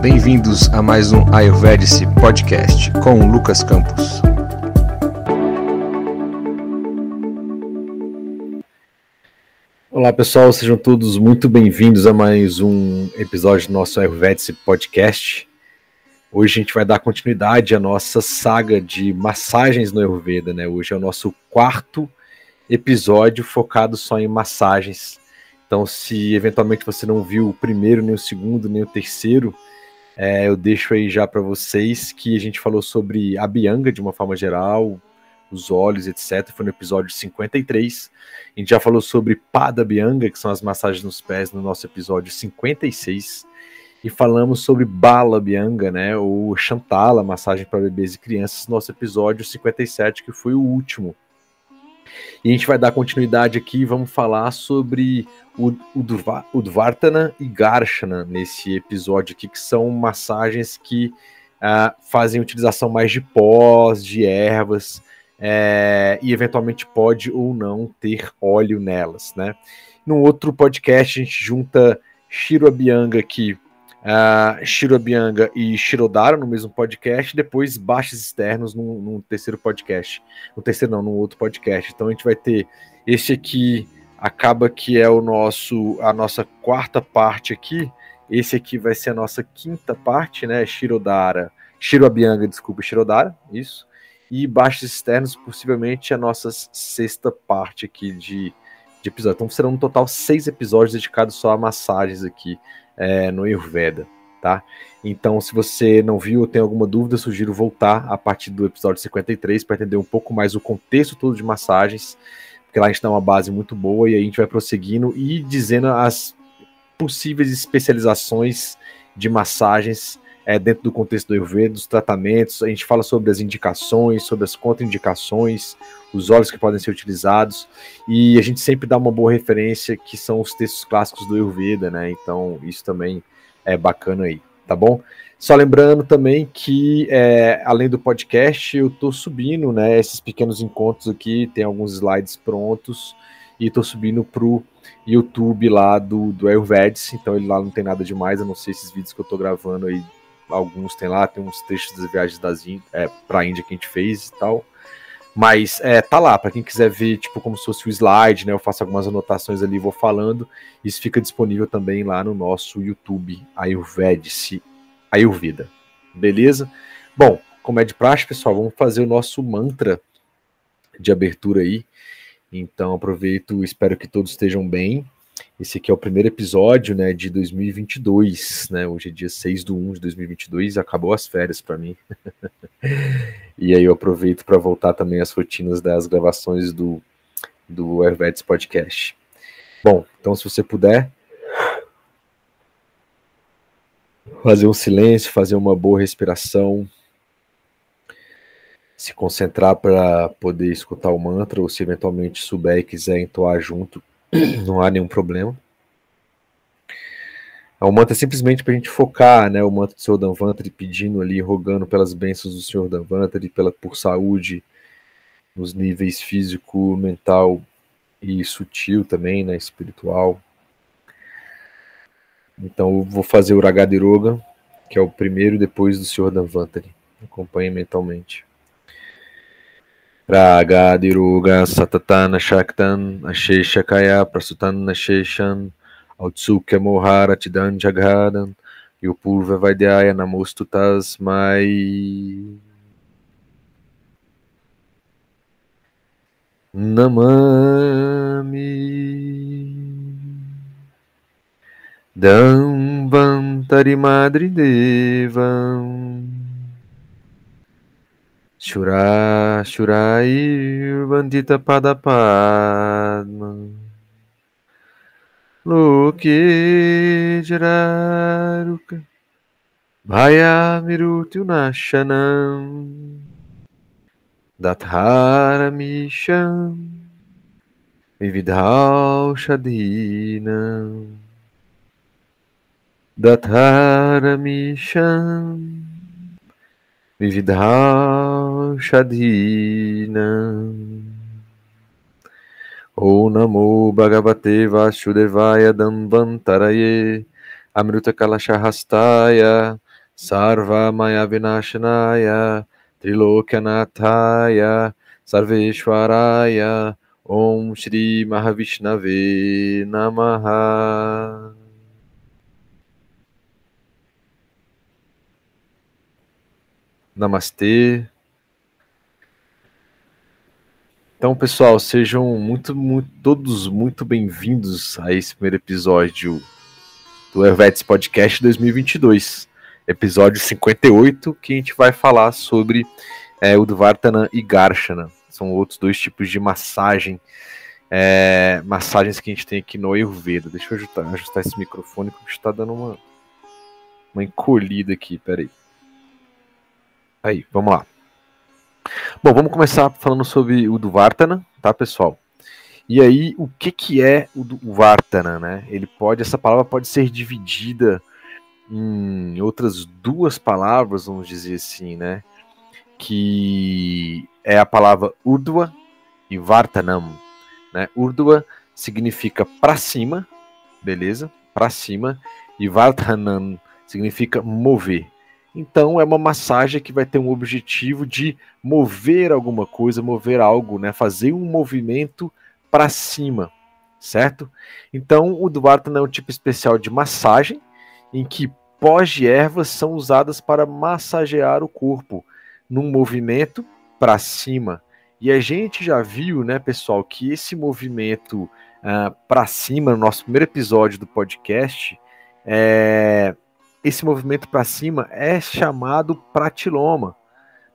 Bem-vindos a mais um Ayurvedic Podcast com Lucas Campos. Olá pessoal, sejam todos muito bem-vindos a mais um episódio do nosso Ayurvedic Podcast. Hoje a gente vai dar continuidade à nossa saga de massagens no Ayurveda, né? Hoje é o nosso quarto episódio focado só em massagens. Então, se eventualmente você não viu o primeiro, nem o segundo, nem o terceiro, é, eu deixo aí já para vocês que a gente falou sobre a Bianga de uma forma geral, os olhos, etc. Foi no episódio 53. A gente já falou sobre Pada Bianga, que são as massagens nos pés, no nosso episódio 56. E falamos sobre Bala Bianga, né, ou Chantala, massagem para bebês e crianças, no nosso episódio 57, que foi o último. E a gente vai dar continuidade aqui, vamos falar sobre o, o Dvartana e Garshana nesse episódio aqui, que são massagens que uh, fazem utilização mais de pós, de ervas, é, e eventualmente pode ou não ter óleo nelas, né? No outro podcast a gente junta Shiro Abianga aqui uh, Shiro Abianga e Shirodara no mesmo podcast, depois baixos externos num, num, terceiro podcast. No terceiro não, num outro podcast. Então a gente vai ter este aqui acaba que é o nosso a nossa quarta parte aqui. Esse aqui vai ser a nossa quinta parte, né? Shirodara, Shiro Abianga, desculpa, Shirodara, isso. E baixos externos, possivelmente a nossa sexta parte aqui de, de episódio. Então serão no total seis episódios dedicados só a massagens aqui é, no Ayurveda, tá? Então, se você não viu ou tem alguma dúvida, sugiro voltar a partir do episódio 53 para entender um pouco mais o contexto todo de massagens, porque lá a gente dá uma base muito boa e a gente vai prosseguindo e dizendo as possíveis especializações de massagens é, dentro do contexto do Ayurveda, dos tratamentos, a gente fala sobre as indicações, sobre as contraindicações, os óleos que podem ser utilizados, e a gente sempre dá uma boa referência que são os textos clássicos do Ayurveda, né? Então isso também é bacana aí, tá bom? Só lembrando também que, é, além do podcast, eu tô subindo, né, esses pequenos encontros aqui, tem alguns slides prontos, e tô subindo pro YouTube lá do, do Ayurvedic, então ele lá não tem nada demais, a não ser esses vídeos que eu tô gravando aí, alguns tem lá, tem uns trechos das viagens das é, pra Índia que a gente fez e tal, mas é, tá lá, para quem quiser ver, tipo, como se fosse o slide, né? Eu faço algumas anotações ali, vou falando. Isso fica disponível também lá no nosso YouTube, Ayurvedice Ayurveda. Beleza? Bom, como é de praxe, pessoal, vamos fazer o nosso mantra de abertura aí. Então, aproveito, espero que todos estejam bem. Esse aqui é o primeiro episódio, né, de 2022, né? Hoje é dia 6 do 1 de 2022, acabou as férias para mim. e aí eu aproveito para voltar também às rotinas das gravações do do Ayurvedic Podcast. Bom, então se você puder fazer um silêncio, fazer uma boa respiração, se concentrar para poder escutar o mantra, ou se eventualmente souber e quiser entoar junto, não há nenhum problema. O mantra é simplesmente para a gente focar, né? O mantra do Senhor Danvantari pedindo ali, rogando pelas bênçãos do Senhor Danvantari, pela, por saúde nos níveis físico, mental e sutil também, né? Espiritual. Então eu vou fazer o Uragadiroga, que é o primeiro depois do Senhor Danvantari. Acompanhe mentalmente. Ragadiruga satatana shaktan asheshakaya prasutan asheshan Autsuke moharatidan jagadan Yupurva Vaidyaya namostu tasmai Namami. Damvantari Madri Devam Shura, Shurai, Bandita Padapadma. Loke Jararuka. Bhaya Mirutu Nashanam. Dathara Misham. Vividhal Shadinam. Dathara Misham. Vividha Shadhina O Namo Bhagavate Vasudevaya Danvantaraye Amruta Kalashahastaya Sarva Maya Vinashanaya Trilokyanataya Sarveshwaraya Om Shri Mahavishnave Namaha Namastê. Então, pessoal, sejam muito, muito todos muito bem-vindos a esse primeiro episódio do Helvetes Podcast 2022, episódio 58, que a gente vai falar sobre é, Udvartana e Garshana. São outros dois tipos de massagem, é, massagens que a gente tem aqui no Ayurveda. Deixa eu ajustar, ajustar esse microfone, porque está dando uma, uma encolhida aqui, peraí. Aí, vamos lá. Bom, vamos começar falando sobre o do Vartana, tá, pessoal? E aí, o que que é o do Vartana, né? Ele pode, essa palavra pode ser dividida em outras duas palavras, vamos dizer assim, né? Que é a palavra Urdhva e Vartanam, né? Urdhva significa para cima, beleza? Para cima, e Vartanam significa mover. Então é uma massagem que vai ter um objetivo de mover alguma coisa, mover algo, né? Fazer um movimento para cima, certo? Então o Dvartana é um tipo especial de massagem em que pós de ervas são usadas para massagear o corpo num movimento para cima. E a gente já viu, né, pessoal, que esse movimento uh, ah, para cima, no nosso primeiro episódio do podcast, é, esse movimento para cima é chamado pratiloma,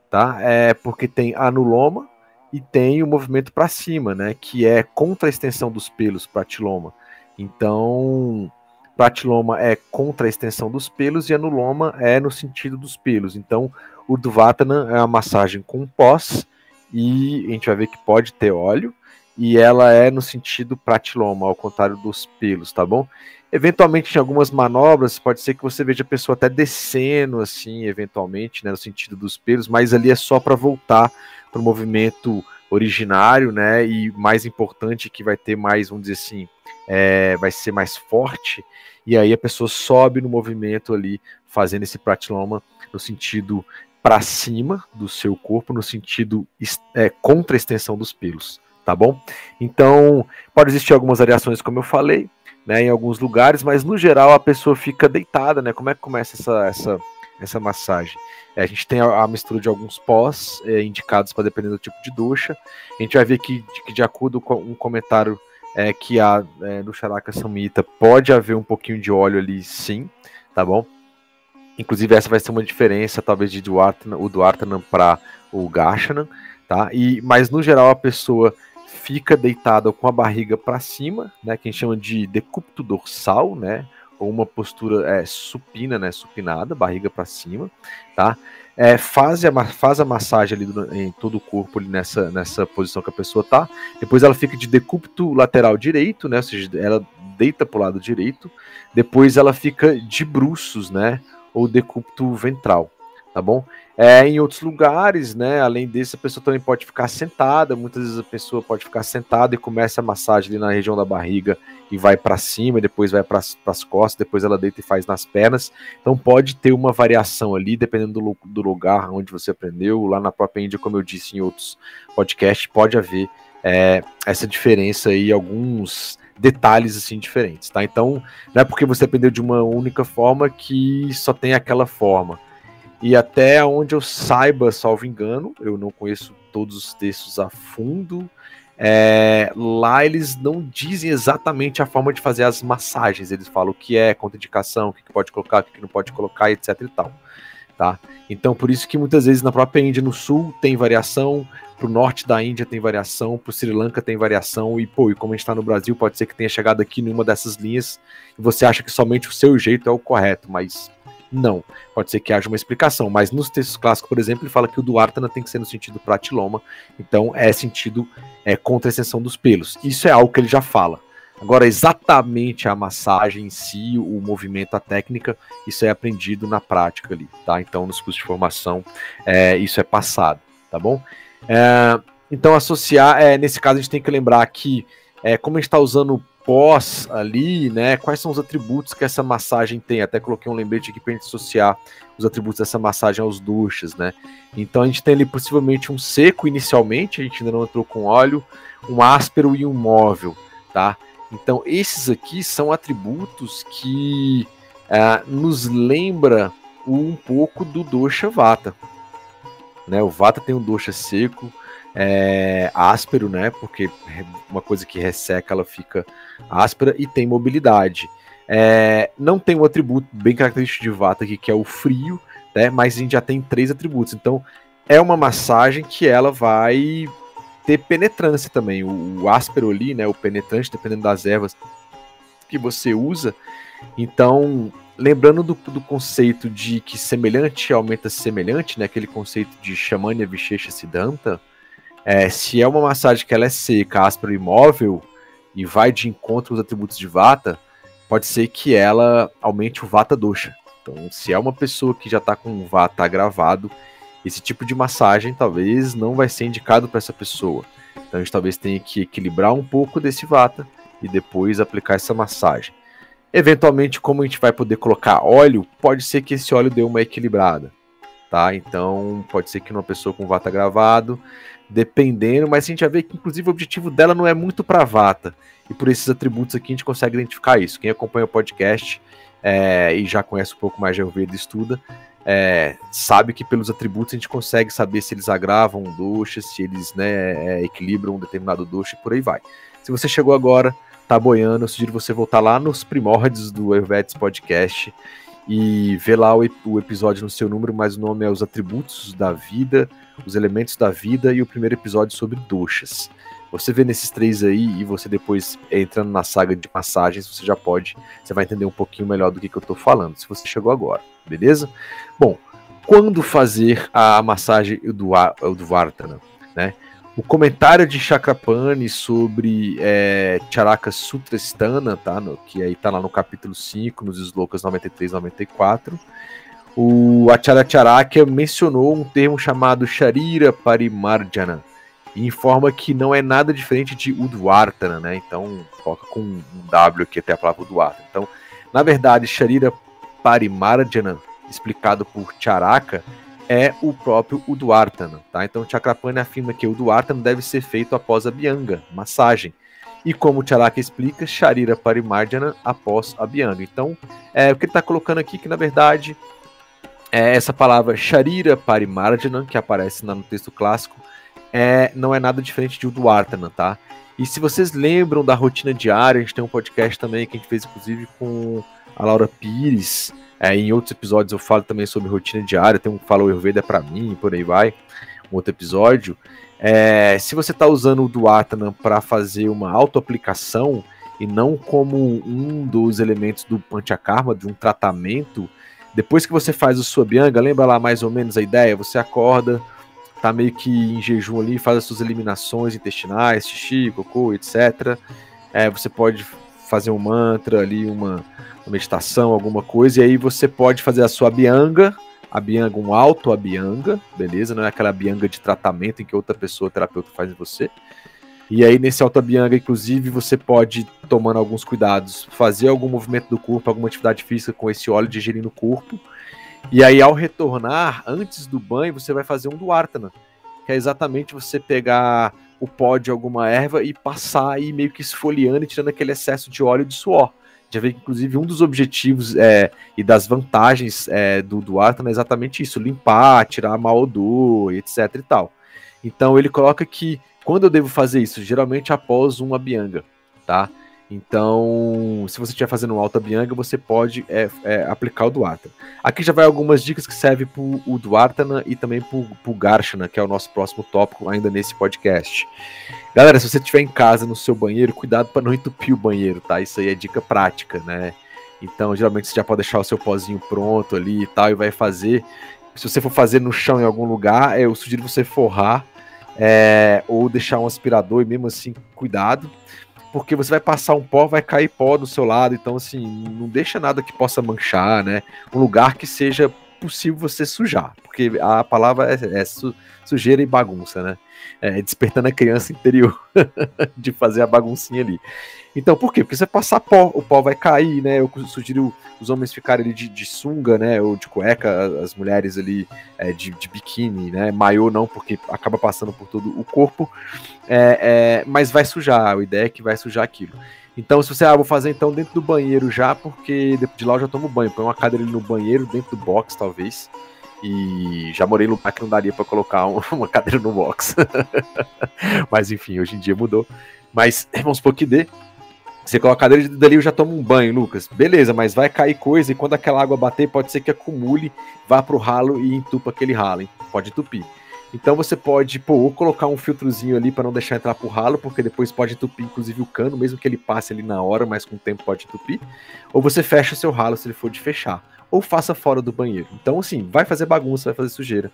tá? É porque tem anuloma e tem o movimento para cima, né? Que é contra a extensão dos pelos, pratiloma. Então, pratiloma é contra a extensão dos pelos e anuloma é no sentido dos pelos. Então, o Dvatana é uma massagem com pós e a gente vai ver que pode ter óleo e ela é no sentido pratiloma, ao contrário dos pelos, tá bom? Eventualmente, em algumas manobras, pode ser que você veja a pessoa até descendo, assim, eventualmente, né, no sentido dos pelos, mas ali é só para voltar para o movimento originário, né, e mais importante, que vai ter mais, vamos dizer assim, é, vai ser mais forte, e aí a pessoa sobe no movimento ali, fazendo esse pratiloma no sentido para cima do seu corpo, no sentido é, contra a extensão dos pelos, tá bom? Então, pode existir algumas variações, como eu falei, né, em alguns lugares, mas no geral a pessoa fica deitada, né? Como é que começa essa, essa, essa massagem? É, a gente tem a, a, mistura de alguns pós é, indicados para depender do tipo de ducha. A gente vai ver que, que de acordo com um comentário é, que há é, no Charaka Samhita, pode haver um pouquinho de óleo ali, sim, tá bom? Inclusive essa vai ser uma diferença, talvez de Duartanan, o Duartanan para o Gashanan, tá? E, mas no geral a pessoa fica deitada com a barriga para cima, né, que a gente chama de decúbito dorsal, né, ou uma postura é, supina, né, supinada, barriga para cima, tá? É, faz, a, faz a massagem ali do, em todo o corpo ali nessa, nessa posição que a pessoa tá. Depois ela fica de decúbito lateral direito, né, ou seja, ela deita para o lado direito. Depois ela fica de bruços, né, ou decúbito ventral, tá bom? É, em outros lugares, né, além desse, a pessoa também pode ficar sentada. Muitas vezes a pessoa pode ficar sentada e começa a massagem ali na região da barriga e vai para cima, depois vai para as costas, depois ela deita e faz nas pernas. Então pode ter uma variação ali, dependendo do, do lugar onde você aprendeu. Lá na própria Índia, como eu disse em outros podcasts, pode haver é, essa diferença aí, alguns detalhes assim diferentes, tá? Então não é porque você aprendeu de uma única forma que só tem aquela forma e até onde eu saiba, salvo engano, eu não conheço todos os textos a fundo. É, lá eles não dizem exatamente a forma de fazer as massagens. Eles falam o que é contraindicação, o que pode colocar, o que não pode colocar, etc e tal. Tá? Então, por isso que muitas vezes na própria Índia no sul tem variação, pro norte da Índia tem variação, pro Sri Lanka tem variação, e pô, e como a gente está no Brasil, pode ser que tenha chegado aqui numa dessas linhas e você acha que somente o seu jeito é o correto, mas não. Pode ser que haja uma explicação, mas nos textos clássicos, por exemplo, ele fala que o Duartana tem que ser no sentido pratiloma, então é sentido é, contra a extensão dos pelos. Isso é algo que ele já fala. Agora, exatamente a massagem em si, o movimento, a técnica, isso é aprendido na prática ali, tá? Então, nos cursos de formação, é, isso é passado, tá bom? É, então, associar, é, nesse caso, a gente tem que lembrar que, é, como a gente está usando após ali, né, quais são os atributos que essa massagem tem. Até coloquei um lembrete aqui para a gente associar os atributos dessa massagem aos duchas, né? Então a gente tem ali possivelmente um seco inicialmente, a gente ainda não entrou com óleo, um áspero e um móvel, tá? Então esses aqui são atributos que uh, nos lembra um pouco do dosha vata, né? O vata tem um dosha seco, é, áspero, né? Porque uma coisa que resseca ela fica áspera e tem mobilidade. É, não tem um atributo bem característico de Vata aqui, que é o frio, né? Mas a gente já tem três atributos. Então é uma massagem que ela vai ter penetrância também. O, o áspero ali, né? O penetrante, dependendo das ervas que você usa. Então, lembrando do, do, conceito de que semelhante aumenta semelhante, né? Aquele conceito de Shamanya Vishesha Siddhanta, é, se é uma massagem que ela é seca, áspera e imóvel, e vai de encontro aos atributos de Vata, pode ser que ela aumente o Vata Dosha. Então, se é uma pessoa que já está com o Vata agravado, esse tipo de massagem talvez não vai ser indicado para essa pessoa. Então, a gente talvez tenha que equilibrar um pouco desse Vata e depois aplicar essa massagem. Eventualmente, como a gente vai poder colocar óleo, pode ser que esse óleo dê uma equilibrada, tá? Então, pode ser que uma pessoa com Vata agravado dependendo, mas a gente já vê que inclusive o objetivo dela não é muito para Vata. E por esses atributos aqui a gente consegue identificar isso. Quem acompanha o podcast é, e já conhece um pouco mais de Ayurveda e estuda, é, sabe que pelos atributos a gente consegue saber se eles agravam um dosha, se eles né, é, equilibram um determinado dosha e por aí vai. Se você chegou agora, tá boiando, eu sugiro você voltar lá nos primórdios do Ayurvedics Podcast e ver lá o, o, episódio no seu número, mas o nome é Os Atributos da Vida, Os Elementos da Vida e o primeiro episódio sobre doxas. Você vê nesses três aí e você depois entrando na saga de massagens, você já pode, você vai entender um pouquinho melhor do que, que eu estou falando, se você chegou agora, beleza? Bom, quando fazer a massagem do, do Vartana, né? O comentário de Chakrapani sobre é, Charaka Sutrastana, tá? No, que aí tá lá no capítulo 5, nos slokas 93 e 94. O Acharya Charaka mencionou um termo chamado Sharira Parimarjana e informa que não é nada diferente de Udvartana, né? Então, coloca com um W aqui até a palavra Udvartana. Então, na verdade, Sharira Parimarjana, explicado por Charaka, é o próprio Udvartana, tá? Então Chakrapani afirma que o Udvartana deve ser feito após a Bianga, massagem. E como Charaka explica, Sharira Parimarjana após a Bianga. Então, é, o que ele está colocando aqui que na verdade é essa palavra Sharira Parimarjana, que aparece no texto clássico, é, não é nada diferente de Udvartana, tá? E se vocês lembram da rotina diária, a gente tem um podcast também que a gente fez inclusive com a Laura Pires, é, em outros episódios eu falo também sobre rotina diária, tem um que fala o Ayurveda para mim, por aí vai, um outro episódio. É, se você está usando o Duatana para fazer uma auto-aplicação e não como um dos elementos do Panchakarma, de um tratamento, depois que você faz o sua bianga, lembra lá mais ou menos a ideia? Você acorda, tá meio que em jejum ali, faz as suas eliminações intestinais, xixi, cocô, etc. É, você pode fazer um mantra ali, uma meditação, alguma coisa, e aí você pode fazer a sua bianga, a bianga, um alto a bianga, beleza? Não é aquela bianga de tratamento em que outra pessoa, terapeuta, faz em você. E aí, nesse alto bianga, inclusive, você pode, tomando alguns cuidados, fazer algum movimento do corpo, alguma atividade física com esse óleo digerindo o corpo. E aí, ao retornar, antes do banho, você vai fazer um duartana, que é exatamente você pegar o pó de alguma erva e passar aí meio que esfoliando e tirando aquele excesso de óleo de suor já vê que, inclusive, um dos objetivos é, e das vantagens é, do, do Arthur é exatamente isso: limpar, tirar mau odor, etc e tal. Então, ele coloca que quando eu devo fazer isso? Geralmente após uma bianga, tá? Então, se você estiver fazendo um alta bianga, você pode é, é, aplicar o Duartana. Aqui já vai algumas dicas que servem para o Duartana e também para o Garshana, que é o nosso próximo tópico ainda nesse podcast. Galera, se você estiver em casa, no seu banheiro, cuidado para não entupir o banheiro, tá? Isso aí é dica prática, né? Então, geralmente você já pode deixar o seu pozinho pronto ali e tal, e vai fazer. Se você for fazer no chão em algum lugar, eu sugiro você forrar é, ou deixar um aspirador e mesmo assim, cuidado porque você vai passar um pó, vai cair pó do seu lado, então assim, não deixa nada que possa manchar, né? Um lugar que seja possível você sujar, porque a palavra é, é su, sujeira e bagunça, né? É, despertando a criança interior de fazer a baguncinha ali. Então, por quê? Porque você passar pó, o pó vai cair, né? Eu sugiro os homens ficarem ali de, de sunga, né? Ou de cueca, as mulheres ali é, de, de, biquíni, né? Maiô não, porque acaba passando por todo o corpo. É, é, mas vai sujar, a ideia é que vai sujar aquilo. Então, se você, ah, vou fazer então dentro do banheiro já, porque de lá eu já tomo banho. Põe uma cadeira no banheiro, dentro do box, talvez. E já morei no lugar que não daria para colocar uma cadeira no box. Mas enfim, hoje em dia mudou. Mas vamos supor que dê. Você coloca a cadeira dali, eu já tomo um banho, Lucas. Beleza, mas vai cair coisa e quando aquela água bater, pode ser que acumule, vá pro ralo e entupa aquele ralo, hein? Pode entupir. Então você pode, pô, ou colocar um filtrozinho ali para não deixar entrar pro ralo, porque depois pode entupir, inclusive, o cano, mesmo que ele passe ali na hora, mas com o tempo pode entupir. Ou você fecha o seu ralo se ele for de fechar. Ou faça fora do banheiro. Então, assim, vai fazer bagunça, vai fazer sujeira.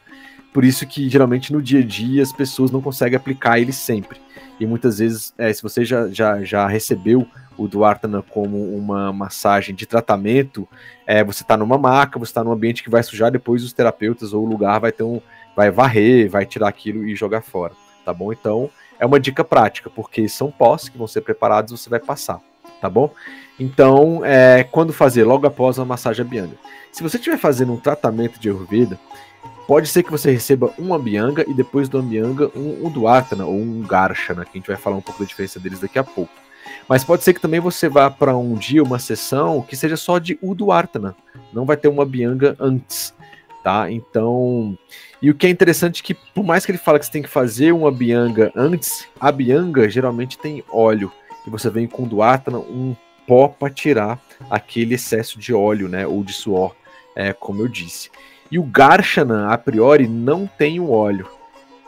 Por isso que geralmente no dia a dia as pessoas não conseguem aplicar ele sempre. E muitas vezes, é, se você já, já, já recebeu o Duartana como uma massagem de tratamento, é, você está numa maca, você está num ambiente que vai sujar, depois os terapeutas ou o lugar vai ter um, vai varrer, vai tirar aquilo e jogar fora, tá bom? Então, é uma dica prática, porque são pós que vão ser preparados, você vai passar, tá bom? Então, é, quando fazer? Logo após a massagem Bianga. Se você estiver fazendo um tratamento de Ayurveda, pode ser que você receba um Ambianga e depois do Ambianga um, um Duartana ou um Garshana, que a gente vai falar um pouco da diferença deles daqui a pouco. Mas pode ser que também você vá para um dia, uma sessão, que seja só de Uduartana. Não vai ter uma Bianga antes, tá? Então, e o que é interessante é que, por mais que ele fale que você tem que fazer uma bianga antes, a bianga geralmente tem óleo. E você vem com duátana um pó para tirar aquele excesso de óleo, né? Ou de suor, é, como eu disse. E o Garshana, a priori, não tem o óleo.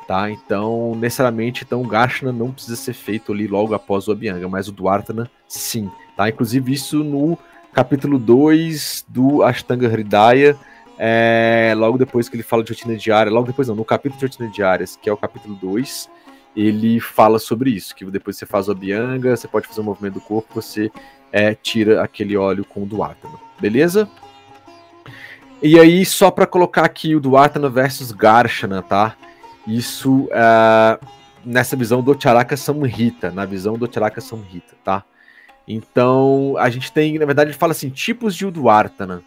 Tá? Então, necessariamente, então, o Garshana não precisa ser feito ali logo após o Abhyanga, mas o Duartana, sim. Tá? Inclusive, isso no capítulo 2 do Ashtanga Hridaya, é, logo depois que ele fala de rotina diária, logo depois não, no capítulo de rotina diárias, que é o capítulo 2, ele fala sobre isso, que depois você faz a bianga, você pode fazer um movimento do corpo, você é, tira aquele óleo com o duátano, beleza? E aí, só para colocar aqui o duátano versus Garshana, tá? Isso é, nessa visão do Charaka Samhita, na visão do Charaka Samhita, tá? Então, a gente tem, na verdade, ele fala assim, tipos de Udvartana, né,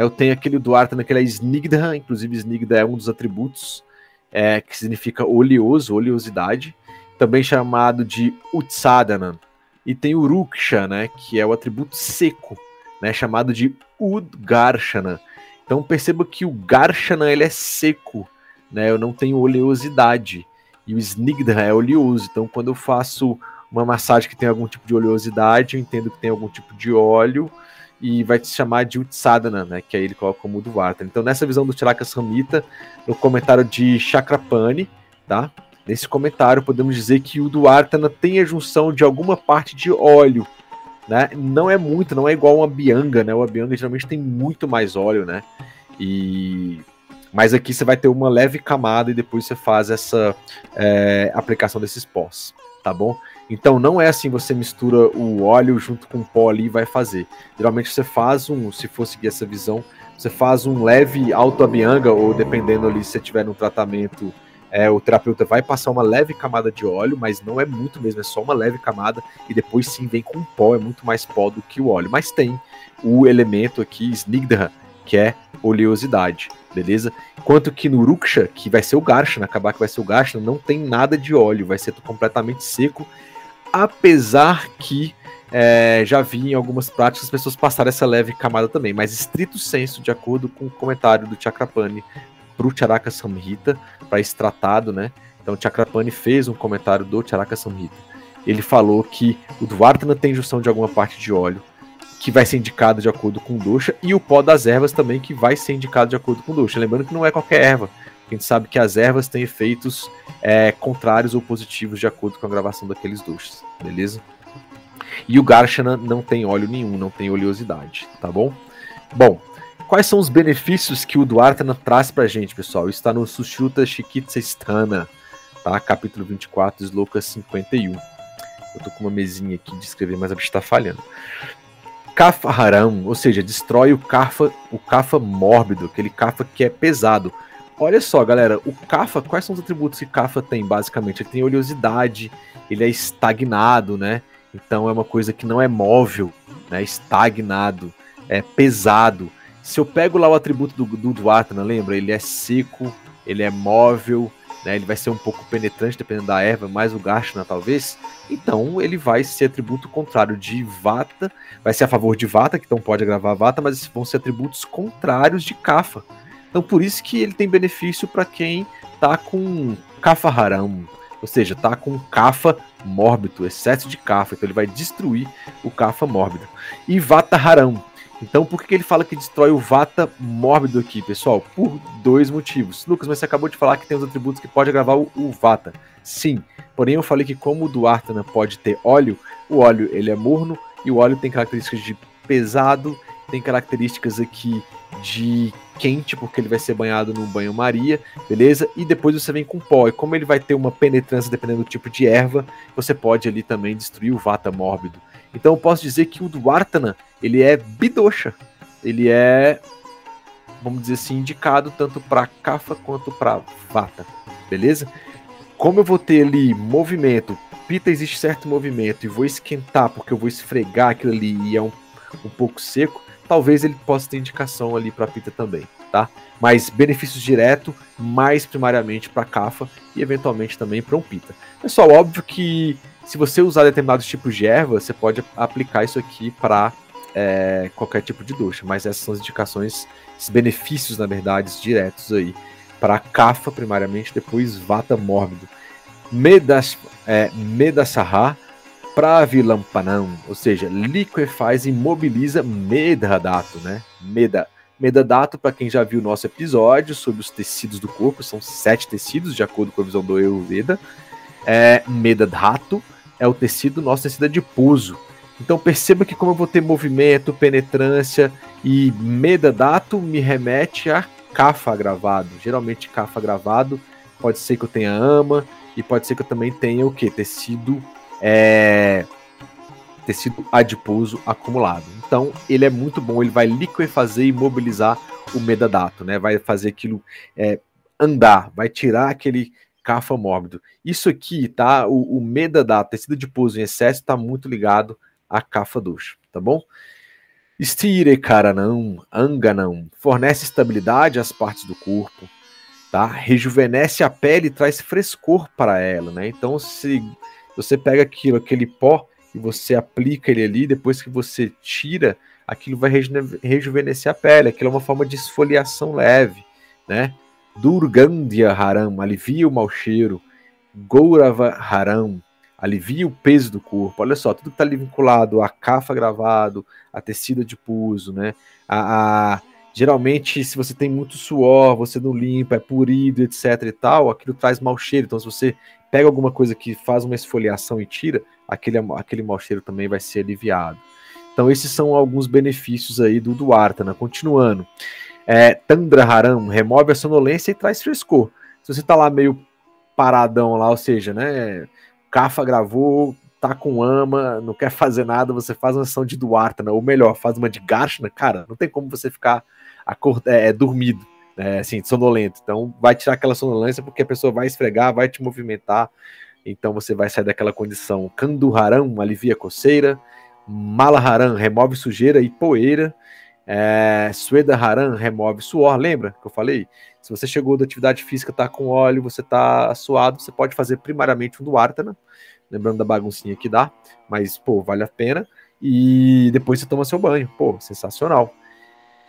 eu tenho aquele Duarte naquele é Snigdha, inclusive Snigdha é um dos atributos é, que significa oleoso, oleosidade, também chamado de Utsadana. E tem o Ruksha, né, que é o atributo seco, né, chamado de Udgarshana. Então perceba que o Garshana ele é seco, né, eu não tenho oleosidade. E o Snigdha é oleoso, então quando eu faço uma massagem que tem algum tipo de oleosidade, eu entendo que tem algum tipo de óleo, e vai te chamar de Utsadana, né? Que aí ele coloca como Udvartana. Então, nessa visão do Tiraka Samhita, no comentário de Chakrapani, tá? Nesse comentário, podemos dizer que o Duartana tem a junção de alguma parte de óleo, né? Não é muito, não é igual uma bianga, né? O bianga geralmente tem muito mais óleo, né? E mas aqui você vai ter uma leve camada e depois você faz essa é, aplicação desses pós, tá bom? Então não é assim você mistura o óleo junto com o pó ali e vai fazer. Geralmente você faz um, se for seguir essa visão, você faz um leve auto-abianga, ou dependendo ali se você tiver no tratamento, é, o terapeuta vai passar uma leve camada de óleo, mas não é muito mesmo, é só uma leve camada, e depois sim vem com pó, é muito mais pó do que o óleo. Mas tem o elemento aqui, Snigdha, que é oleosidade, beleza? Enquanto que no Ruksha, que vai ser o Garshana, acabar que vai ser o Garshana, não tem nada de óleo, vai ser completamente seco apesar que é, já vi em algumas práticas as pessoas passarem essa leve camada também, mas estrito senso, de acordo com o comentário do Chakrapani para o Charaka Samhita, para esse tratado, né? Então, Chakrapani fez um comentário do Charaka Samhita. Ele falou que o Dvartana tem junção de alguma parte de óleo, que vai ser indicado de acordo com o Dosha, e o pó das ervas também, que vai ser indicado de acordo com o Dosha. Lembrando que não é qualquer erva, a gente sabe que as ervas têm efeitos é, contrários ou positivos de acordo com a gravação daqueles doces, beleza? E o Garshana não tem óleo nenhum, não tem oleosidade, tá bom? Bom, quais são os benefícios que o Duartana traz pra gente, pessoal? Está no Sushruta Shikitsa Stana, tá? Capítulo 24, Sloka 51. Eu tô com uma mesinha aqui de escrever, mas a bicha tá falhando. Kafa Haram, ou seja, destrói o Kafa, o Kafa mórbido, aquele Kafa que é pesado. Olha só, galera, o Kafa, quais são os atributos que Kafa tem, basicamente? Ele tem oleosidade, ele é estagnado, né? Então é uma coisa que não é móvel, né? Estagnado, é pesado. Se eu pego lá o atributo do, do Dwartana, lembra? Ele é seco, ele é móvel, né? Ele vai ser um pouco penetrante, dependendo da erva, mais o Gashna talvez. Então ele vai ser atributo contrário de Vata, vai ser a favor de Vata, que então pode agravar Vata, mas vão ser atributos contrários de Kapha. Então por isso que ele tem benefício para quem tá com Kapha Haram, ou seja, tá com Kapha mórbido, excesso de Kapha, então ele vai destruir o Kapha mórbido. E Vata Haram, então, por que ele fala que destrói o Vata mórbido aqui, pessoal? Por dois motivos. Lucas, mas você acabou de falar que tem os atributos que pode agravar o, o Vata. Sim, porém eu falei que como o do Artana pode ter óleo, o óleo ele é morno e o óleo tem características de pesado, tem características aqui de quente, porque ele vai ser banhado no banho-maria, beleza? E depois você vem com pó. E como ele vai ter uma penetrância dependendo do tipo de erva, você pode ali também destruir o Vata mórbido. Então eu posso dizer que o Dwartana, ele é bidosha. Ele é, vamos dizer assim, indicado tanto para Kafa quanto para Vata, beleza? Como eu vou ter ali movimento, Pita existe certo movimento e vou esquentar porque eu vou esfregar aquilo ali e é um, um pouco seco, talvez ele possa ter indicação ali para Pita também, tá? Mas benefícios direto, mais primariamente para Kafa e eventualmente também para um Pita. Pessoal, óbvio que se você usar determinados tipos de erva, você pode aplicar isso aqui para é, qualquer tipo de ducha, mas essas são as indicações, os benefícios, na verdade, diretos aí. Para cafa, primariamente, depois vata mórbido. Medas, é, para vilampanão, ou seja, liquefaz e mobiliza Medadato, né? Meda. Medadato, para quem já viu o nosso episódio sobre os tecidos do corpo, são sete tecidos, de acordo com a visão do Ayurveda. É, Medadato é o tecido, nosso tecido é de pouso. Então perceba que como eu vou ter movimento, penetrância e medadato me remete a cafa gravado. Geralmente cafa gravado pode ser que eu tenha ama e pode ser que eu também tenha o que? Tecido é, tecido adiposo acumulado. Então ele é muito bom, ele vai liquefazer e mobilizar o medadato, né? Vai fazer aquilo é, andar, vai tirar aquele cafa mórbido. Isso aqui, tá? O, o meda da tecido de pouso em excesso está muito ligado à cafa ducha, tá bom? Estire anganão, fornece estabilidade às partes do corpo, tá? Rejuvenesce a pele e traz frescor para ela, né? Então, se você pega aquilo, aquele pó e você aplica ele ali, depois que você tira, aquilo vai rejuvenescer a pele. Aquilo é uma forma de esfoliação leve, né? Durgandhya Haram, alivia o mau cheiro. Gourava Haram, alivia o peso do corpo. Olha só, tudo que está ali vinculado a cafa gravado, a de puso, né? A, a, geralmente, se você tem muito suor, você não limpa, é purido, etc e tal, aquilo traz mau cheiro. Então, se você pega alguma coisa que faz uma esfoliação e tira, aquele, aquele mau cheiro também vai ser aliviado. Então, esses são alguns benefícios aí do Duartana. Continuando. É, Haram remove a sonolência e traz frescor. Se você tá lá meio paradão lá, ou seja, né? Cafa gravou, tá com ama, não quer fazer nada, você faz uma ação de Duarte, né? ou melhor, faz uma de Garshna, cara, não tem como você ficar acord é, é, dormido, né? assim, sonolento. Então vai tirar aquela sonolência porque a pessoa vai esfregar, vai te movimentar, então você vai sair daquela condição. Kanduharam alivia coceira, Malaharam remove sujeira e poeira, é, Sueda Haran remove suor, lembra que eu falei? Se você chegou da atividade física, tá com óleo, você tá suado, você pode fazer primariamente um do Artana, lembrando da baguncinha que dá, mas, pô, vale a pena. E depois você toma seu banho, pô, sensacional.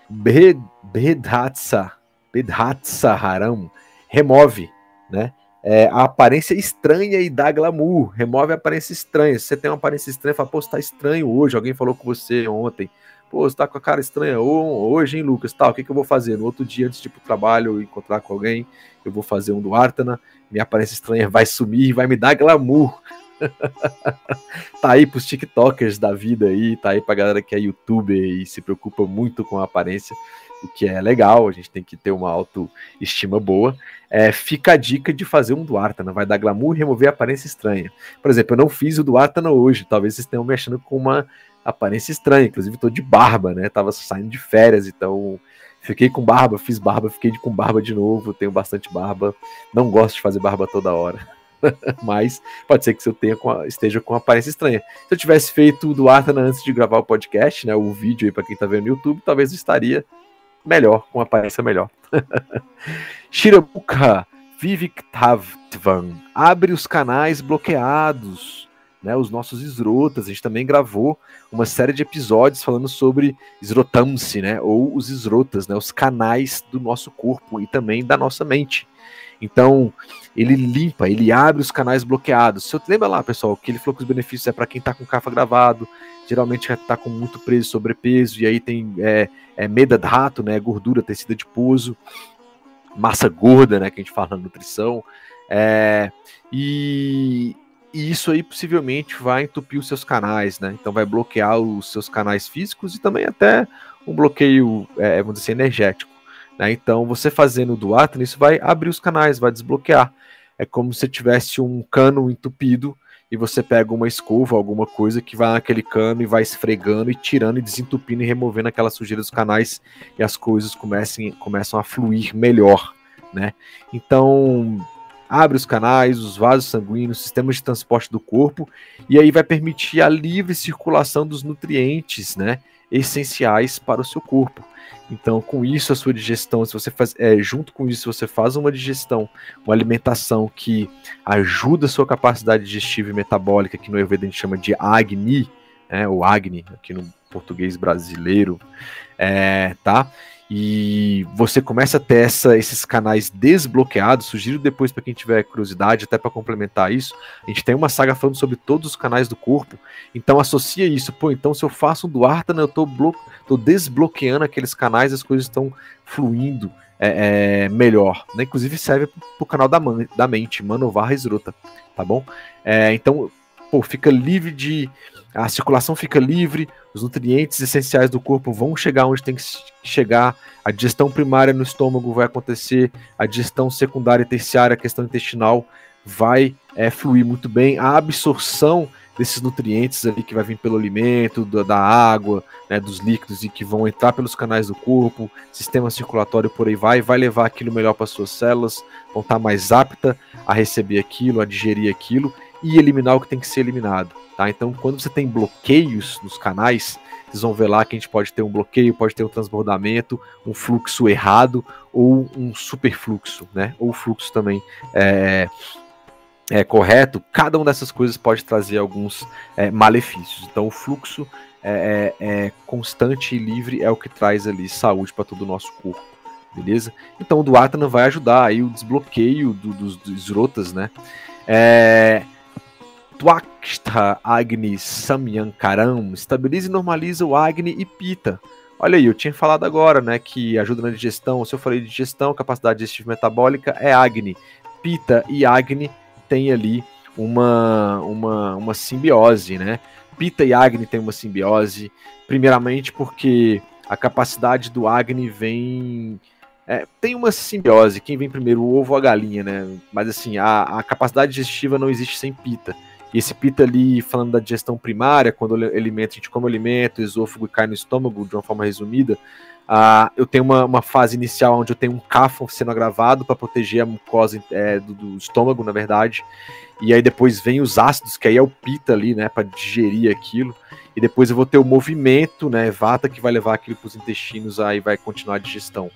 Bedhatsa, Bedhatsa Haram remove, né? É, a aparência estranha e dá glamour, remove a aparência estranha. Se você tem uma aparência estranha, fala, pô, você tá estranho hoje, alguém falou com você ontem, Pô, você tá com a cara estranha hoje, hein, Lucas? Tá, o que, que eu vou fazer? No outro dia, antes de ir pro trabalho, encontrar com alguém, eu vou fazer um do Artana, minha aparência estranha vai sumir, vai me dar glamour. tá aí pros TikTokers da vida aí, tá aí pra galera que é youtuber e se preocupa muito com a aparência, o que é legal, a gente tem que ter uma autoestima boa. É, fica a dica de fazer um Duartana, vai dar glamour e remover a aparência estranha. Por exemplo, eu não fiz o Duartana hoje, talvez vocês tenham me achando com uma aparência estranha, inclusive tô de barba, né? Tava saindo de férias, então fiquei com barba, fiz barba, fiquei com barba de novo, tenho bastante barba. Não gosto de fazer barba toda hora. Mas pode ser que eu tenha com esteja com aparência estranha. Se eu tivesse feito o do Artana antes de gravar o podcast, né, o vídeo aí para quem tá vendo no YouTube, talvez eu estaria melhor, com aparência melhor. Shirabuka Viviktavtvan abre os canais bloqueados, né, os nossos esrotas. A gente também gravou uma série de episódios falando sobre esrotamse, né, ou os esrotas, né, os canais do nosso corpo e também da nossa mente. Então, ele limpa, ele abre os canais bloqueados. Se eu lembra lá, pessoal, que ele falou que os benefícios é para quem está com cafa gravado, geralmente está com muito preso, sobrepeso, e aí tem é, é, meda de rato, né, gordura, tecida de pouso, massa gorda, né, que a gente fala na nutrição, é, e, e isso aí possivelmente vai entupir os seus canais, né, então vai bloquear os seus canais físicos e também até um bloqueio, é, vamos dizer assim, energético. Né? Então, você fazendo do Atlas, isso vai abrir os canais, vai desbloquear. É como se tivesse um cano entupido e você pega uma escova, alguma coisa que vai naquele cano e vai esfregando e tirando e desentupindo e removendo aquela sujeira dos canais e as coisas comecem, começam a fluir melhor, né? Então, abre os canais, os vasos sanguíneos, sistemas de transporte do corpo e aí vai permitir a livre circulação dos nutrientes, né? Essenciais para o seu corpo. Então, com isso, a sua digestão, se você faz, é, junto com isso, você faz uma digestão, uma alimentação que ajuda a sua capacidade digestiva e metabólica, que no Ayurveda a gente chama de Agni, né, ou Agni, aqui no português brasileiro, é, tá? E você começa a ter essa, esses canais desbloqueados. Sugiro depois para quem tiver curiosidade, até para complementar isso. A gente tem uma saga falando sobre todos os canais do corpo. Então associa isso. Pô, então se eu faço um Duartana, eu estou tô desbloqueando aqueles canais, as coisas estão fluindo é, é, melhor. Né? Inclusive serve para o canal da, man, da mente, Manovarra Esrota, tá bom? É, então, pô, fica livre de a circulação fica livre, os nutrientes essenciais do corpo vão chegar onde tem que chegar, a digestão primária no estômago vai acontecer, a digestão secundária e terciária, a questão intestinal, vai é, fluir muito bem, a absorção desses nutrientes ali que vai vir pelo alimento, da, da água, né, dos líquidos e que vão entrar pelos canais do corpo, sistema circulatório por aí vai, vai levar aquilo melhor para suas células, vão estar mais apta a receber aquilo, a digerir aquilo e eliminar o que tem que ser eliminado. Tá? Então, quando você tem bloqueios nos canais, vocês vão ver lá que a gente pode ter um bloqueio, pode ter um transbordamento, um fluxo errado ou um superfluxo, né? Ou fluxo também é, é correto. Cada uma dessas coisas pode trazer alguns é, malefícios. Então, o fluxo é, é, é constante e livre é o que traz ali saúde para todo o nosso corpo. Beleza? Então o Duatana vai ajudar aí o desbloqueio do, dos, dos rotas, né? É, Twakta Agni Samyankaram estabiliza e normaliza o Agni e Pita. Olha aí, eu tinha falado agora, né, que ajuda na digestão. Se eu falei de digestão, capacidade digestiva metabólica é Agni. Pita e Agni tem ali uma, uma, uma simbiose, né? Pita e Agni tem uma simbiose, primeiramente porque a capacidade do Agni vem é, tem uma simbiose, quem vem primeiro, o ovo ou a galinha, né? Mas assim, a, a capacidade digestiva não existe sem pita. E esse pita ali, falando da digestão primária, quando alimento, a gente come alimento, o esôfago cai no estômago, de uma forma resumida, uh, eu tenho uma, uma, fase inicial onde eu tenho um cafo sendo agravado para proteger a mucosa é, do, do, estômago, na verdade. E aí depois vem os ácidos, que aí é o pita ali, né, para digerir aquilo. E depois eu vou ter o movimento, né, vata, que vai levar aquilo para os intestinos, aí vai continuar a digestão.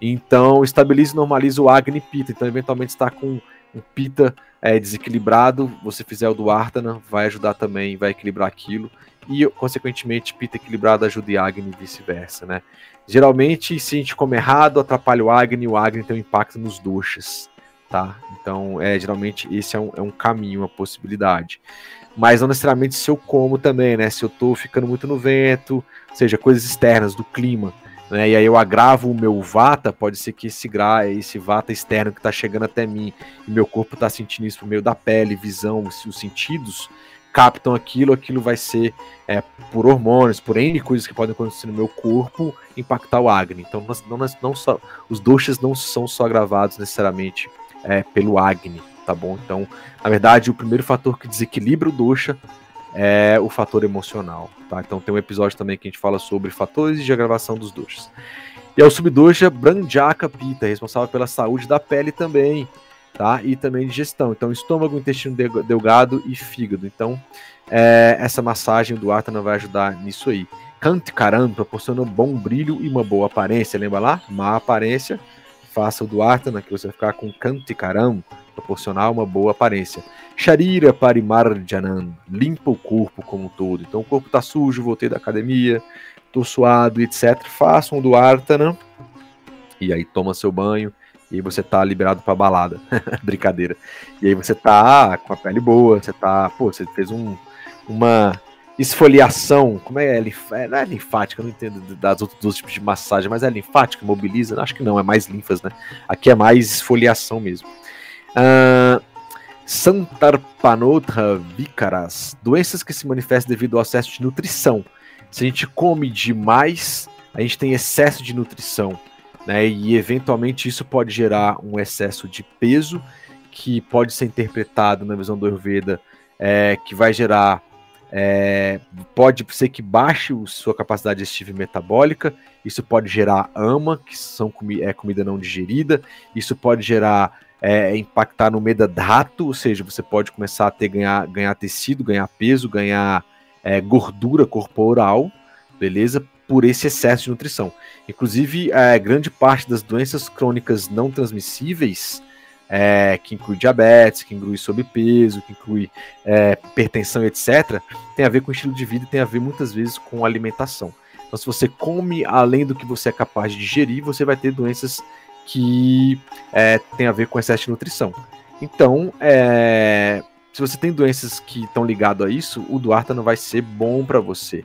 Então, estabiliza e normaliza o Agni Pita. Então, eventualmente, está com um Pita é, desequilibrado, você fizer o do Artana, vai ajudar também, vai equilibrar aquilo. E, consequentemente, Pita equilibrado ajuda o Agni e vice-versa, né? Geralmente, se a gente come errado, atrapalha o Agni, o Agni tem um impacto nos doxas, tá? Então, é, geralmente, esse é um, é um caminho, uma possibilidade. Mas não necessariamente se eu como também, né? Se eu tô ficando muito no vento, seja, coisas externas do clima né, e aí eu agravo o meu vata, pode ser que esse gra, esse vata externo que está chegando até mim, e meu corpo está sentindo isso por meio da pele, visão, os sentidos, captam aquilo, aquilo vai ser é, por hormônios, por N coisas que podem acontecer no meu corpo, impactar o Agni. Então não, não, não só, os doshas não são só agravados necessariamente é, pelo Agni, tá bom? Então, na verdade, o primeiro fator que desequilibra o dosha é o fator emocional, tá? Então tem um episódio também que a gente fala sobre fatores de agravação dos doshas. E é o subdosha Brandjaka Pita, responsável pela saúde da pele também, tá? E também digestão. Então, estômago, intestino delgado e fígado. Então, é, essa massagem do Artana vai ajudar nisso aí. Kantikaran proporciona um bom brilho e uma boa aparência. Lembra lá? Má aparência. Faça o do Artana, que você vai ficar com Kantikaran, proporcionar uma boa aparência. Sharira Parimarjanan, limpa o corpo como um todo. Então, o corpo tá sujo, voltei da academia, tô suado, etc. Faça um do Artana. E aí toma seu banho e aí você tá liberado pra balada. Brincadeira. E aí você tá com a pele boa, você tá. Pô, você fez um, uma esfoliação. Como é? é não é linfática, não entendo das outros, dos tipos de massagem, mas é linfática, mobiliza? Acho que não, é mais linfas, né? Aqui é mais esfoliação mesmo. Uh, Santarpanotha vícaras, doenças que se manifestam devido ao excesso de nutrição. Se a gente come demais, a gente tem excesso de nutrição né? E eventualmente isso pode gerar um excesso de peso que pode ser interpretado na visão do Ayurveda, é, que vai gerar é, pode ser que baixe sua capacidade digestiva e metabólica, isso pode gerar ama, que são comi é, comida não digerida, isso pode gerar é, impactar no medadrato, ou seja, você pode começar a ter ganhar, ganhar tecido, ganhar peso, ganhar é, gordura corporal, beleza? por esse excesso de nutrição. Inclusive, é, grande parte das doenças crônicas não transmissíveis, é, que inclui diabetes, que inclui sobrepeso, que inclui é, hipertensão, etc., tem a ver com estilo de vida e tem a ver muitas vezes com alimentação. Então, se você come além do que você é capaz de digerir, você vai ter doenças que é, tem a ver com excesso de nutrição. Então, é, se você tem doenças que estão ligadas a isso, o Duarta não vai ser bom para você.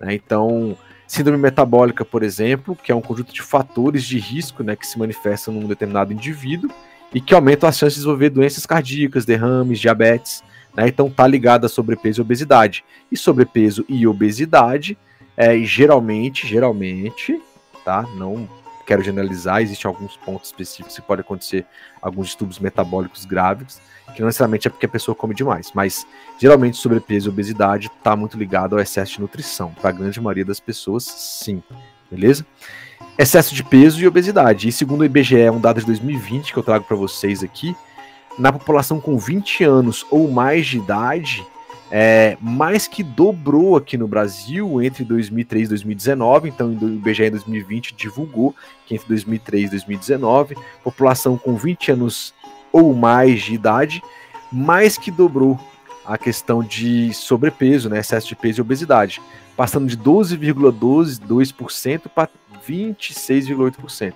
Né? Então, Síndrome metabólica, por exemplo, que é um conjunto de fatores de risco né, que se manifestam num determinado indivíduo e que aumentam as chances de desenvolver doenças cardíacas, derrames, diabetes. Né, então está ligado a sobrepeso e obesidade. E sobrepeso e obesidade, é, geralmente, geralmente, tá? Não quero generalizar, existem alguns pontos específicos que pode acontecer alguns distúrbios metabólicos graves, que não necessariamente é porque a pessoa come demais, mas geralmente sobrepeso e obesidade está muito ligado ao excesso de nutrição. Para a grande maioria das pessoas, sim. Beleza? Excesso de peso e obesidade. E segundo o IBGE, um dado de 2020 que eu trago para vocês aqui, na população com 20 anos ou mais de idade, é, mais que dobrou aqui no Brasil entre 2003 e 2019. Então, o IBGE em 2020 divulgou que entre 2003 e 2019, população com 20 anos ou mais de idade, mais que dobrou a questão de sobrepeso, né, excesso de peso e obesidade, passando de 12,2% para 26,8%.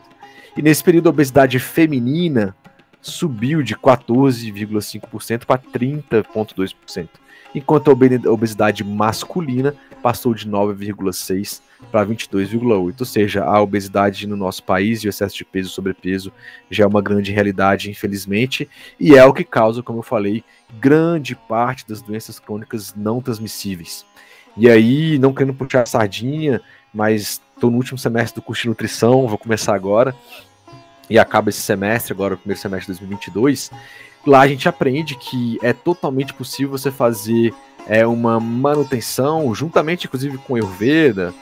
E nesse período a obesidade feminina subiu de 14,5% para 30,2% enquanto a obesidade masculina passou de 9,6 para 22,8. Ou seja, a obesidade no nosso país e o excesso de peso e sobrepeso já é uma grande realidade, infelizmente, e é o que causa, como eu falei, grande parte das doenças crônicas não transmissíveis. E aí, não querendo puxar a sardinha, mas estou no último semestre do curso de nutrição, vou começar agora, e acaba esse semestre, agora o primeiro semestre de 2022, Lá a gente aprende que é totalmente possível você fazer é, uma manutenção, juntamente inclusive com Ayurveda,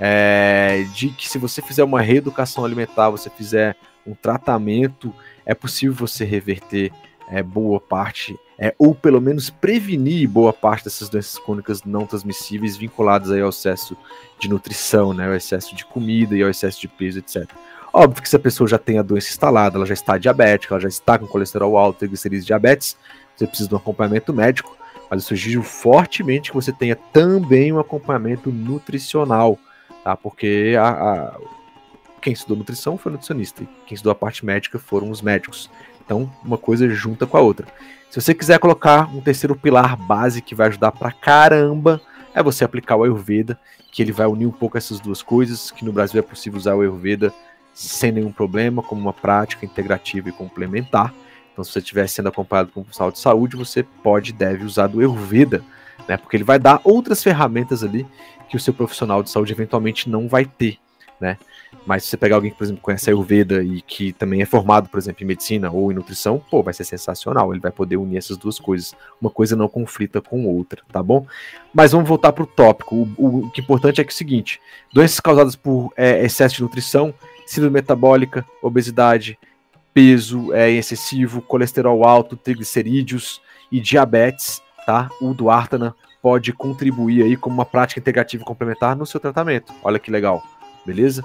é, de que se você fizer uma reeducação alimentar, você fizer um tratamento, é possível você reverter é, boa parte, é, ou pelo menos prevenir boa parte dessas doenças crônicas não transmissíveis vinculadas aí ao excesso de nutrição, né, ao excesso de comida e ao excesso de peso, etc. Óbvio que se a pessoa já tem a doença instalada, ela já está diabética, ela já está com colesterol alto, triglicerides diabetes, você precisa de um acompanhamento médico, mas eu sugiro fortemente que você tenha também um acompanhamento nutricional, tá? Porque a, a, quem estudou nutrição foi nutricionista, e quem estudou a parte médica foram os médicos. Então, uma coisa junta com a outra. Se você quiser colocar um terceiro pilar base que vai ajudar pra caramba, é você aplicar o Ayurveda, que ele vai unir um pouco essas duas coisas, que no Brasil é possível usar o Ayurveda sem nenhum problema, como uma prática integrativa e complementar. Então, se você estiver sendo acompanhado por um profissional de saúde, você pode e deve usar do Ayurveda, né? Porque ele vai dar outras ferramentas ali que o seu profissional de saúde eventualmente não vai ter. né? Mas se você pegar alguém que, por exemplo, conhece a Ayurveda e que também é formado, por exemplo, em medicina ou em nutrição, pô, vai ser sensacional. Ele vai poder unir essas duas coisas. Uma coisa não conflita com outra, tá bom? Mas vamos voltar para o tópico. O, que é importante é que é o seguinte: doenças causadas por é, excesso de nutrição, síndrome metabólica, obesidade, peso é, excessivo, colesterol alto, triglicerídeos e diabetes, tá? O Duartana pode contribuir aí como uma prática integrativa complementar no seu tratamento. Olha que legal, beleza?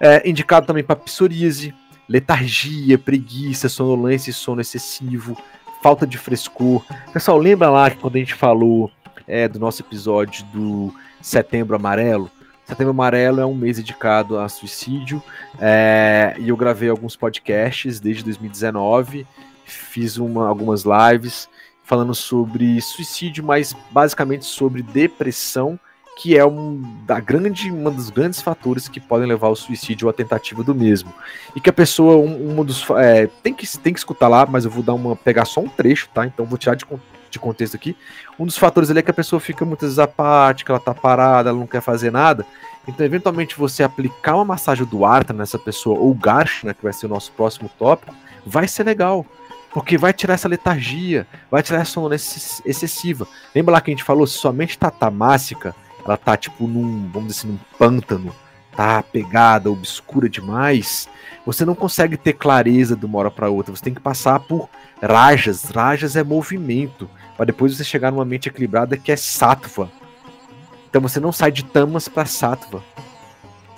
É, indicado também para psoríase, letargia, preguiça, sonolência e sono excessivo, falta de frescor. Pessoal, lembra lá que quando a gente falou é, do nosso episódio do Setembro Amarelo? Setembro Amarelo é um mês dedicado a suicídio é, e eu gravei alguns podcasts desde 2019, fiz uma, algumas lives falando sobre suicídio, mas basicamente sobre depressão que é um, da grande, um dos grandes fatores que podem levar ao suicídio ou à tentativa do mesmo. E que a pessoa, um, um dos. É, tem, que, tem que escutar lá, mas eu vou dar uma. pegar só um trecho, tá? Então vou tirar de, de contexto aqui. Um dos fatores ali é que a pessoa fica muitas vezes apática, ela tá parada, ela não quer fazer nada. Então, eventualmente, você aplicar uma massagem do Arta nessa pessoa, ou Garshna, que vai ser o nosso próximo tópico, vai ser legal. Porque vai tirar essa letargia, vai tirar essa sonolência excessiva. Lembra lá que a gente falou, se somente tatamássica ela tá tipo num, vamos dizer assim, num pântano, tá pegada, obscura demais, você não consegue ter clareza de uma hora para outra. Você tem que passar por rajas. Rajas é movimento, para depois você chegar numa mente equilibrada que é sattva. Então você não sai de tamas para sattva.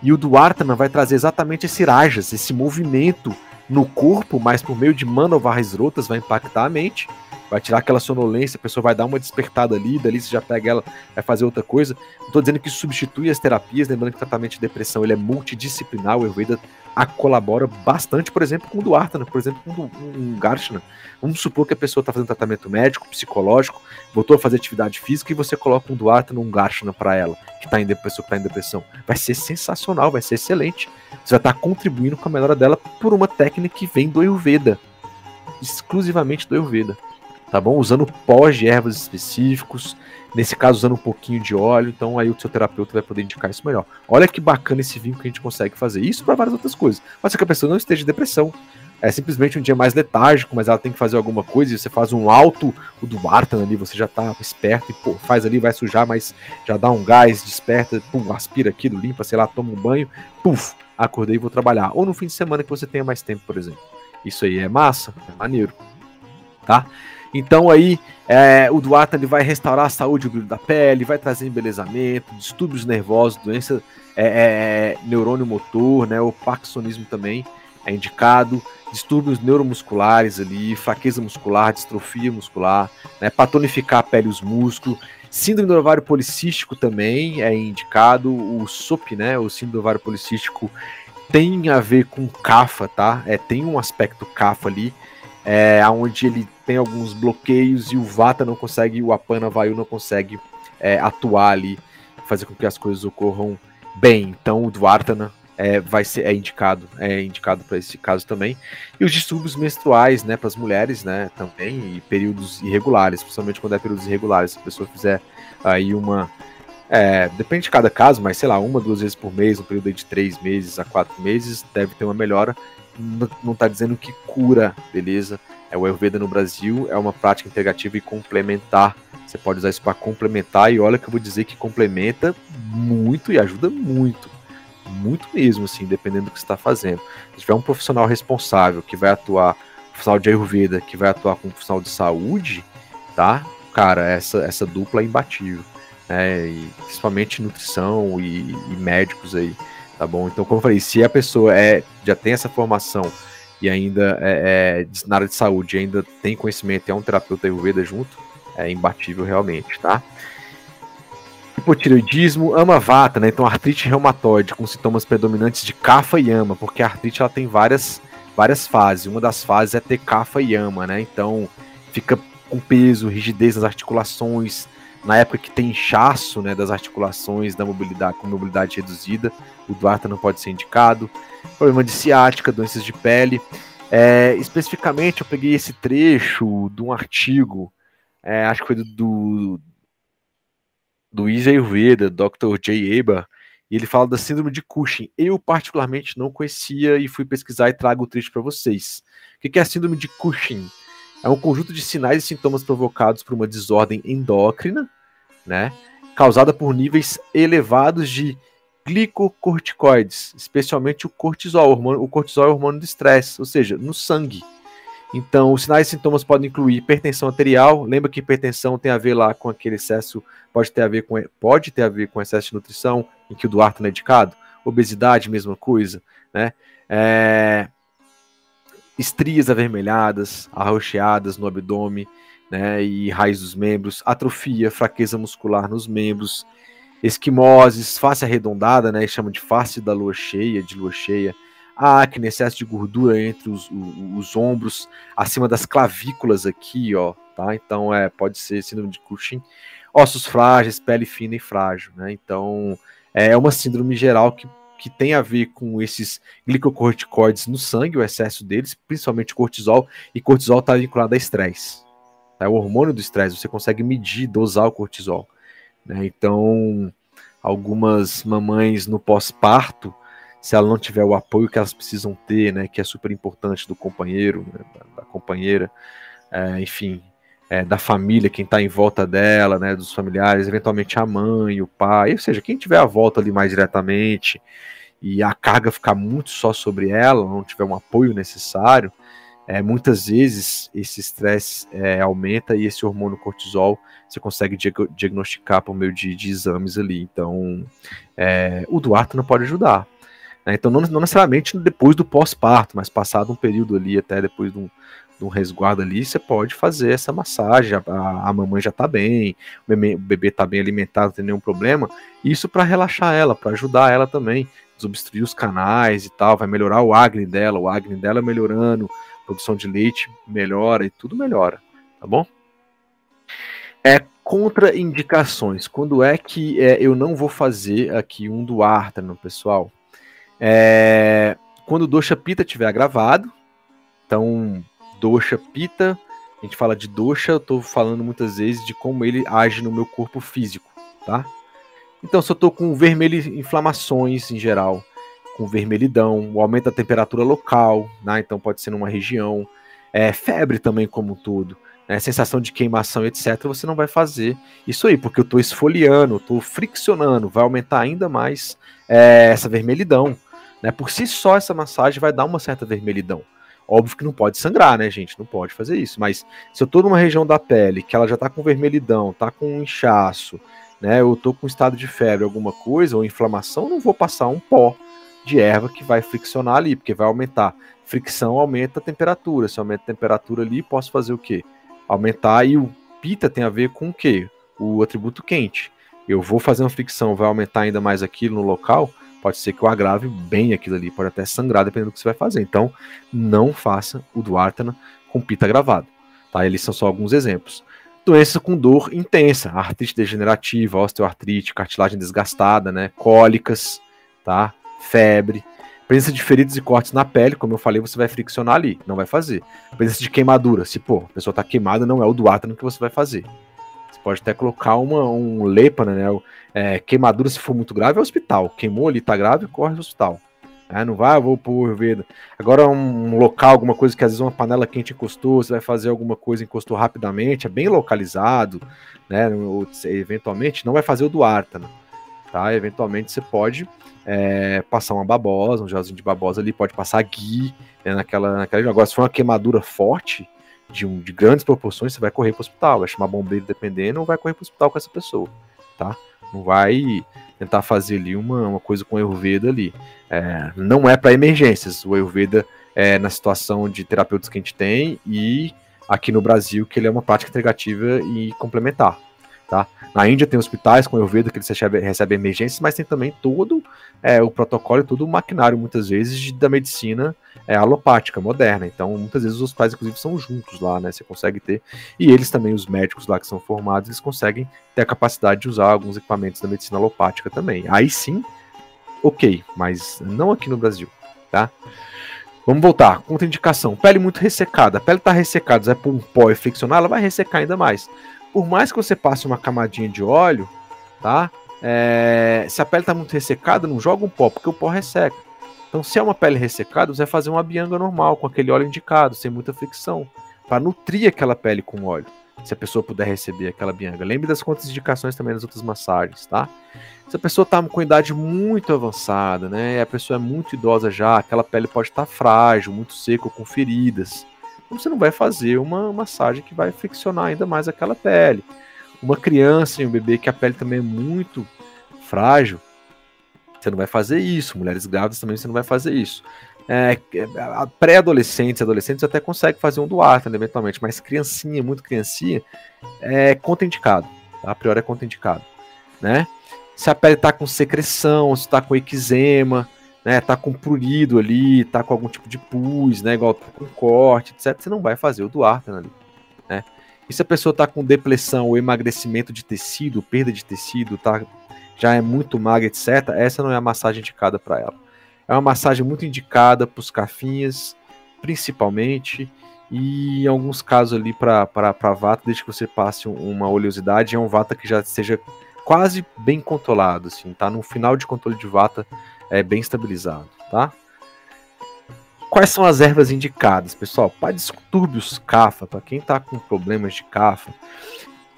E o Duartana vai trazer exatamente esse rajas, esse movimento no corpo, mas por meio de manovarras rotas vai impactar a mente vai tirar aquela sonolência, a pessoa vai dar uma despertada ali, dali você já pega ela, vai fazer outra coisa. Não estou dizendo que substitui as terapias, lembrando que o tratamento de depressão ele é multidisciplinar, o Ayurveda a, colabora bastante, por exemplo, com o Duartana, por exemplo, com um Garshana. Vamos supor que a pessoa está fazendo tratamento médico, psicológico, voltou a fazer atividade física e você coloca um Duartana, um Garshana para ela, que está em depressão, que tá em depressão. Vai ser sensacional, vai ser excelente. Você vai estar tá contribuindo com a melhora dela por uma técnica que vem do Ayurveda, exclusivamente do Ayurveda tá bom? Usando pós de ervas específicos, nesse caso usando um pouquinho de óleo, então aí o seu terapeuta vai poder indicar isso melhor. Olha que bacana esse vinho que a gente consegue fazer. Isso para várias outras coisas. Ser que a pessoa não esteja em depressão. É simplesmente um dia mais letárgico, mas ela tem que fazer alguma coisa e você faz um alto, o do Barton ali, você já tá esperto e pô, faz ali, vai sujar, mas já dá um gás, desperta, pum, aspira aquilo, limpa, sei lá, toma um banho, puf, acordei e vou trabalhar. Ou no fim de semana que você tenha mais tempo, por exemplo. Isso aí é massa, é maneiro, tá? Então aí é, o Duarte ele vai restaurar a saúde da pele, vai trazer embelezamento, distúrbios nervosos, doença é, é, é, neurônio motor, né, o parkinsonismo também é indicado, distúrbios neuromusculares ali, fraqueza muscular, distrofia muscular, né, patonificar a pele e os músculos, síndrome do ovário policístico também é indicado, o SOP, né, o síndrome do ovário policístico tem a ver com CAFA, tá? É, tem um aspecto CAFA ali, é, onde ele tem alguns bloqueios e o Vata não consegue, o Apana Vayu não consegue é, atuar ali, fazer com que as coisas ocorram bem. Então o Dvartana é, vai ser é indicado, é indicado para esse caso também. E os distúrbios menstruais, né, para as mulheres, né, também, e períodos irregulares, principalmente quando é períodos irregulares. Se a pessoa fizer aí uma é, depende de cada caso, mas sei lá, uma, duas vezes por mês, um período de três meses a quatro meses, deve ter uma melhora não está dizendo que cura, beleza? É o Ayurveda no Brasil é uma prática integrativa e complementar. Você pode usar isso para complementar e olha que eu vou dizer que complementa muito e ajuda muito. Muito mesmo, assim, dependendo do que você está fazendo. Se tiver um profissional responsável que vai atuar, profissional de Ayurveda, que vai atuar com profissional de saúde, tá? Cara, essa, essa dupla é imbatível. Né? E, principalmente nutrição e, e médicos aí tá bom? Então, como eu falei, se a pessoa é, já tem essa formação e ainda é, é na área de saúde, ainda tem conhecimento, é um terapeuta Ayurveda junto, é imbatível realmente, tá? Hipotireoidismo, amavata, né? Então, artrite reumatoide com sintomas predominantes de cafa e ama, porque a artrite ela tem várias, várias fases. Uma das fases é ter cafa e ama, né? Então, fica com peso, rigidez nas articulações, na época que tem inchaço né, das articulações da mobilidade com mobilidade reduzida, o Duarte não pode ser indicado. Problema de ciática, doenças de pele. É, especificamente, eu peguei esse trecho de um artigo, é, acho que foi do, do, do Dr. J. Eba, E ele fala da síndrome de Cushing. Eu, particularmente, não conhecia e fui pesquisar e trago o trecho para vocês. O que é a síndrome de Cushing? É um conjunto de sinais e sintomas provocados por uma desordem endócrina, né? Causada por níveis elevados de glicocorticoides, especialmente o cortisol. O, hormônio, o cortisol é o hormônio do estresse, ou seja, no sangue. Então, os sinais e sintomas podem incluir hipertensão arterial. Lembra que hipertensão tem a ver lá com aquele excesso, pode ter a ver com, pode ter a ver com excesso de nutrição, em que o Duarte é medicado. Obesidade, mesma coisa, né? É... Estrias avermelhadas, arroxeadas no abdômen, né? E raiz dos membros, atrofia, fraqueza muscular nos membros, esquimoses, face arredondada, né? Chama de face da lua cheia, de lua cheia a acne, excesso de gordura entre os, os, os, ombros, acima das clavículas aqui, ó, tá? Então, é, pode ser síndrome de Cushing. Ossos frágeis, pele fina e frágil, né? Então, é uma síndrome geral que, que tem a ver com esses glicocorticoides no sangue, o excesso deles, principalmente cortisol, e cortisol está vinculado a estresse. Tá? É o hormônio do estresse, você consegue medir, dosar o cortisol. Né? Então, algumas mamães no pós-parto, se ela não tiver o apoio que elas precisam ter, né, que é super importante do companheiro, né, da, da, companheira, é, enfim, é, da família, quem está em volta dela, né, dos familiares, eventualmente a mãe, o pai, ou seja, quem tiver a volta ali mais diretamente e a carga ficar muito só sobre ela, não tiver um apoio necessário, é, muitas vezes esse estresse é, aumenta e esse hormônio cortisol você consegue diagnosticar por meio de, de exames ali. Então, é, o Duarte não pode ajudar. Né? Então, não, não, necessariamente depois do pós-parto, mas passado um período ali, até depois de um, um resguardo ali, você pode fazer essa massagem. A, a mamãe já está bem, o bebê, está bem alimentado, não tem nenhum problema. Isso para relaxar ela, para ajudar ela também, desobstruir os canais e tal, vai melhorar o acne dela, o acne dela melhorando, produção de leite melhora e tudo melhora, tá bom? É contraindicações. Quando é que é, eu não vou fazer aqui um do no pessoal? É, quando o Dosha Pita tiver gravado, então Dosha Pita, a gente fala de Dosha, eu estou falando muitas vezes de como ele age no meu corpo físico, tá? Então, se eu estou com vermelho, inflamações em geral, com vermelhidão, o aumento da temperatura local, né? então pode ser numa região, é, febre também como um todo, né? sensação de queimação, etc., você não vai fazer isso aí, porque eu estou esfoliando, estou friccionando, vai aumentar ainda mais é, essa vermelhidão. Né? Por si só, essa massagem vai dar uma certa vermelhidão. Óbvio que não pode sangrar, né, gente? Não pode fazer isso. Mas se eu tô numa região da pele que ela já tá com vermelhidão, tá com um inchaço, né? Eu tô com estado de febre, alguma coisa, ou inflamação, não vou passar um pó de erva que vai friccionar ali, porque vai aumentar. Fricção aumenta a temperatura. Se aumenta a temperatura ali, posso fazer o quê? Aumentar. E o pita tem a ver com o quê? O atributo quente. Eu vou fazer uma fricção, vai aumentar ainda mais aquilo no local pode ser que eu agrave bem aquilo ali, pode até sangrar, dependendo do que você vai fazer. Então, não faça o Duartana com pita gravado. Tá? Eles são só alguns exemplos. Doença com dor intensa, artrite degenerativa, osteoartrite, cartilagem desgastada, né? cólicas, tá? febre, presença de feridas e cortes na pele, como eu falei, você vai friccionar ali, não vai fazer. Presença de queimadura, se pô, a pessoa está queimada, não é o Duartana que você vai fazer pode até colocar uma, um lepana, né? É, queimadura, se for muito grave, é hospital. Queimou ali, tá grave, corre ao hospital. É, não vai, vou pro Ayurveda. Agora, um local, alguma coisa que às vezes uma panela quente encostou, você vai fazer alguma coisa, encostou rapidamente, é bem localizado, né? Ou, eventualmente, não vai fazer o do Artana, tá? Eventualmente você pode é, passar uma babosa, um gelzinho de babosa ali, pode passar gui né, naquela, naquela. Agora, se for uma queimadura forte, de, um, de grandes proporções, você vai correr para o hospital, vai chamar bombeiro dependendo, ou vai correr para o hospital com essa pessoa, tá? Não vai tentar fazer ali uma, uma coisa com o Ayurveda ali. É, não é para emergências. O Ayurveda é na situação de terapeutas que a gente tem e aqui no Brasil que ele é uma prática integrativa e complementar. Tá? Na Índia tem hospitais com Ayurveda que eles recebem, recebem emergências, mas tem também todo é, o protocolo e todo o maquinário, muitas vezes, da medicina é, alopática, moderna. Então, muitas vezes os hospitais, inclusive, são juntos lá, né? Você consegue ter. E eles também, os médicos lá que são formados, eles conseguem ter a capacidade de usar alguns equipamentos da medicina alopática também. Aí sim, ok, mas não aqui no Brasil, tá? Vamos voltar. Contraindicação. Pele muito ressecada. A pele está ressecada, vai pôr um pó e friccionar, ela vai ressecar ainda mais por mais que você passe uma camadinha de óleo, tá? É, se a pele está muito ressecada, não joga um pó, porque o pó resseca. Então, se é uma pele ressecada, você vai fazer uma bianga normal, com aquele óleo indicado, sem muita fricção, para nutrir aquela pele com óleo, se a pessoa puder receber aquela bianga. Lembre das contraindicações também das outras massagens, tá? Se a pessoa está com idade muito avançada, né, a pessoa é muito idosa já, aquela pele pode estar tá frágil, muito seca, com feridas, você não vai fazer uma massagem que vai friccionar ainda mais aquela pele. Uma criança e um bebê que a pele também é muito frágil, você não vai fazer isso. Mulheres grávidas também você não vai fazer isso. É, Pré-adolescentes e adolescentes até consegue fazer um Duarte, né, eventualmente, mas criancinha, muito criancinha, é contraindicado. Tá? A priori é contraindicado. Né? Se a pele está com secreção, se está com eczema, né, tá com prurido ali, tá com algum tipo de pus, né, igual tá com corte, etc, você não vai fazer o Duarte ali, né? E se a pessoa tá com depressão ou emagrecimento de tecido, perda de tecido, tá já é muito magra, etc., essa não é a massagem indicada para ela. É uma massagem muito indicada para os cafinhas, principalmente, e em alguns casos ali para vata, desde que você passe uma oleosidade, é um vata que já seja quase bem controlado, assim, tá? No final de controle de vata é bem estabilizado, tá? Quais são as ervas indicadas, pessoal? Para distúrbios CAFA, para quem está com problemas de CAFA,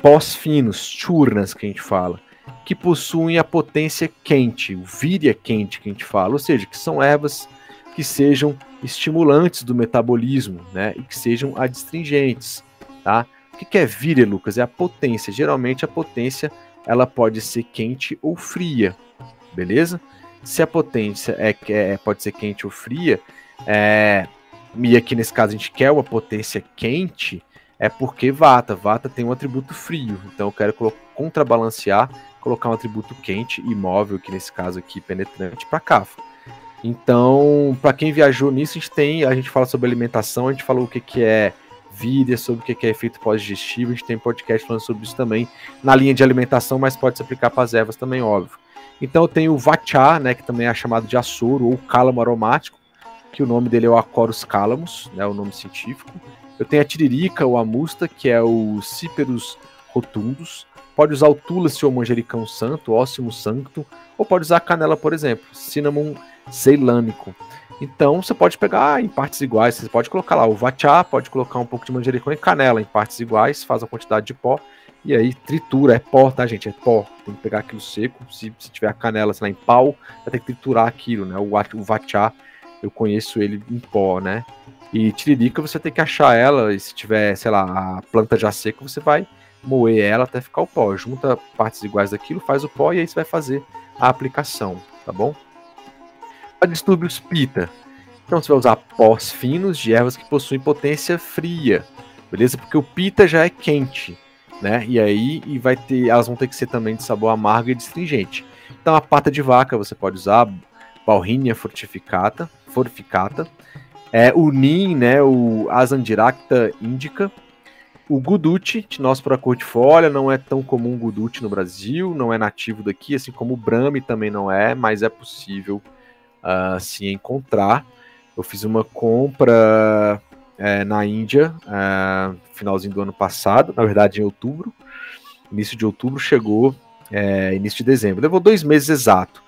pós finos, churnas que a gente fala, que possuem a potência quente, o víria quente que a gente fala, ou seja, que são ervas que sejam estimulantes do metabolismo, né, e que sejam adstringentes, tá? O que é víria, Lucas? É a potência. Geralmente a potência ela pode ser quente ou fria, beleza? Se a potência é, é pode ser quente ou fria, é, e aqui nesse caso a gente quer uma potência quente, é porque Vata, Vata tem um atributo frio, então eu quero contrabalancear colocar um atributo quente e móvel, que nesse caso aqui penetrante, para Cafa. Então, para quem viajou nisso, a gente tem, a gente fala sobre alimentação, a gente falou o que, que é vida, sobre o que é efeito pós-digestivo, a gente tem podcast falando sobre isso também na linha de alimentação, mas pode se aplicar para as ervas também, óbvio. Então tenho o Vachá, né, que também é chamado de açoro ou cálamo aromático, que o nome dele é o Acorus calamus, né, o nome científico. Eu tenho a tiririca ou a musta, que é o Ciperus rotundus. Pode usar o Tulsi ou manjericão santo, óssimo santo, ou pode usar a canela, por exemplo, cinnamon ceilânico. Então você pode pegar em partes iguais, você pode colocar lá o vatchá, pode colocar um pouco de manjericão e canela em partes iguais, faz a quantidade de pó e aí tritura, é pó, tá gente? É pó. Tem que pegar aquilo seco, se, se tiver a canela, sei lá, em pau, vai ter que triturar aquilo, né? O, o vatchá, eu conheço ele em pó, né? E tiririca você tem que achar ela, e se tiver, sei lá, a planta já seca, você vai moer ela até ficar o pó. Junta partes iguais daquilo, faz o pó e aí você vai fazer a aplicação, tá bom? Para distúrbios pita, então você vai usar pós finos de ervas que possuem potência fria, beleza? Porque o pita já é quente, né? E aí e vai ter, elas vão ter que ser também de sabor amargo e astringente. Então a pata de vaca você pode usar, Balrinia fortificata, fortificata, é, o NIM, né, o Asandiracta indica, o Guduti, nosso para cortifolha, não é tão comum o Guduti no Brasil, não é nativo daqui, assim como o Brahmi também não é, mas é possível uh, se encontrar. Eu fiz uma compra é, na Índia, uh, finalzinho do ano passado, na verdade em outubro, início de outubro, chegou é, início de dezembro. Levou dois meses exato.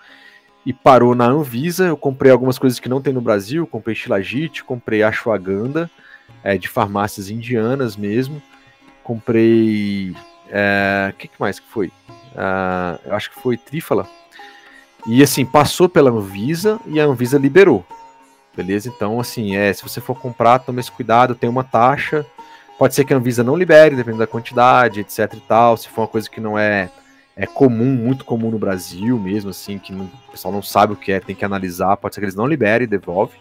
E parou na Anvisa. Eu comprei algumas coisas que não tem no Brasil. Comprei Shilajit, comprei Ashwagandha é, de farmácias indianas mesmo. Comprei. O é, que, que, mais que foi? Uh, eu acho que foi Trífala. E assim, passou pela Anvisa e a Anvisa liberou. Beleza? Então, assim, é, se você for comprar, tome esse cuidado, tem uma taxa. Pode ser que a Anvisa não libere, dependendo da quantidade, etc e tal. Se for uma coisa que não é, é comum, muito comum no Brasil mesmo, assim, que não, o pessoal não sabe o que é, tem que analisar, pode ser que eles não liberem e devolve.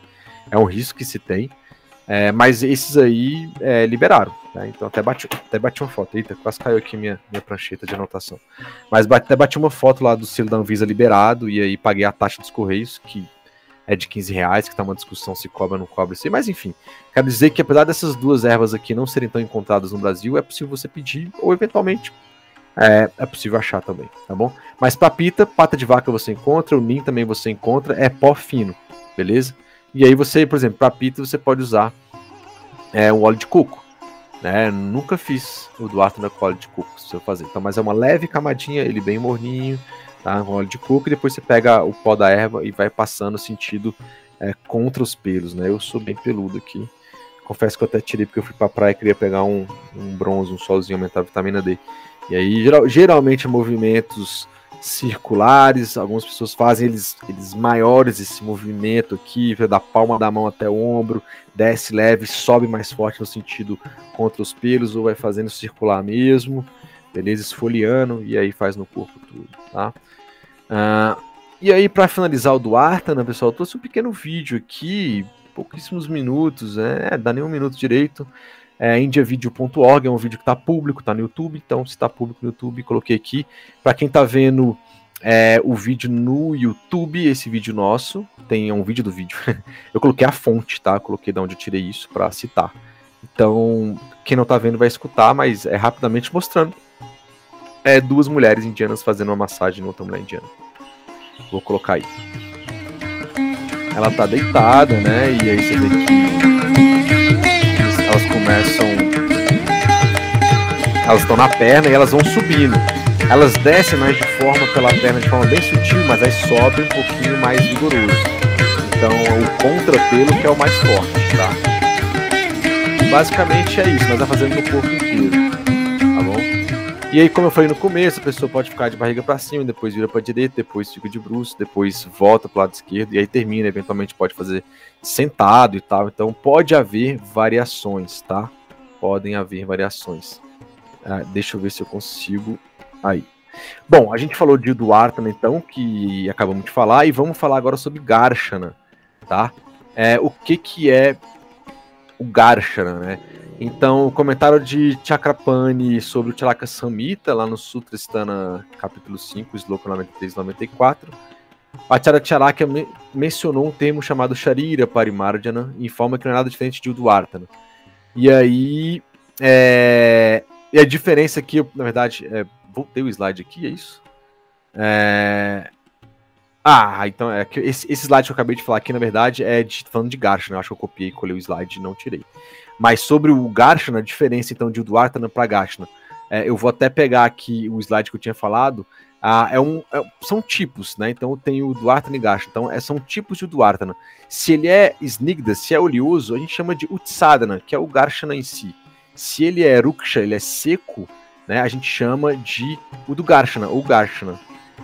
É um risco que se tem. É, mas esses aí é, liberaram. Né? Então até bati, até bati uma foto. Eita, quase caiu aqui minha, minha prancheta de anotação. Mas bate, até bati uma foto lá do selo da Anvisa liberado e aí paguei a taxa dos Correios, que é de 15 reais, que tá uma discussão se cobra ou não cobra isso aí. Mas enfim, quero dizer que apesar dessas duas ervas aqui não serem tão encontradas no Brasil, é possível você pedir ou eventualmente é, é possível achar também, tá bom? Mas papita, pata de vaca você encontra, o nim também você encontra, é pó fino, beleza? E aí você, por exemplo, para pita você pode usar é, um óleo de coco. Né? Nunca fiz o Duarte na óleo de coco, se eu fazer. Então, mas é uma leve camadinha, ele bem morninho, tá? Um óleo de coco e depois você pega o pó da erva e vai passando sentido é, contra os pelos, né? Eu sou bem peludo aqui. Confesso que eu até tirei porque eu fui pra praia e queria pegar um, um bronze, um solzinho, aumentar a vitamina D. E aí, geral, geralmente, movimentos circulares, algumas pessoas fazem eles, eles maiores, esse movimento aqui, da palma da mão até o ombro, desce leve, sobe mais forte no sentido contra os pelos, ou vai fazendo circular mesmo, beleza? Esfoliando, e aí faz no corpo tudo, tá? Uh, e aí, para finalizar o Duarte, né, pessoal, trouxe um pequeno vídeo aqui, pouquíssimos minutos, né? Dá nem um minuto direito. É indiavideo.org, é um vídeo que está público, está no YouTube, então se está público no YouTube, coloquei aqui. Para quem está vendo é, o vídeo no YouTube, esse vídeo nosso, tem um vídeo do vídeo. eu coloquei a fonte, tá? coloquei de onde eu tirei isso para citar. Então, quem não está vendo vai escutar, mas é rapidamente mostrando é, duas mulheres indianas fazendo uma massagem no outra mulher indiana. Vou colocar aí. Ela tá deitada, né? E aí você vê que elas começam. Elas estão na perna e elas vão subindo. Elas descem mais de forma pela perna de forma bem sutil, mas aí sobe um pouquinho mais vigoroso. Então o contrapelo que é o mais forte, tá? Basicamente é isso, mas tá fazendo no corpo inteiro. E aí, como eu falei no começo, a pessoa pode ficar de barriga para cima, depois vira para direita, depois fica de bruxo, depois volta para o lado esquerdo e aí termina. Eventualmente pode fazer sentado e tal. Então pode haver variações, tá? Podem haver variações. Ah, deixa eu ver se eu consigo. Aí. Bom, a gente falou de Duartana, então, que acabamos de falar, e vamos falar agora sobre Garshana, tá? É, o que que é o Garshana, né? Então, o comentário de Chakrapani sobre o Charaka Samhita, lá no Sutristana, capítulo 5, sloka 93 e 94, Acharya Charaka me mencionou um termo chamado Sharira Parimarjana, em forma que não é nada diferente de Udvartana. E aí, é... e a diferença aqui, na verdade, é... voltei o slide aqui, é isso? É... Ah, então é que esse, esse, slide que eu acabei de falar aqui, na verdade, é de, falando de Garcha, né? Acho que eu copiei, colei o slide e não tirei. Mas sobre o Garchana, a diferença então de Duartana para Garchana, é, eu vou até pegar aqui o slide que eu tinha falado. Ah, é um, é, são tipos, né? Então tenho o Duartana e Garchana. Então é, são tipos de Duartana. Se ele é Snigda, se é oleoso, a gente chama de Utsadana, que é o Garchana em si. Se ele é Ruksha, ele é seco, né? A gente chama de o do Garchana, ou Garchana.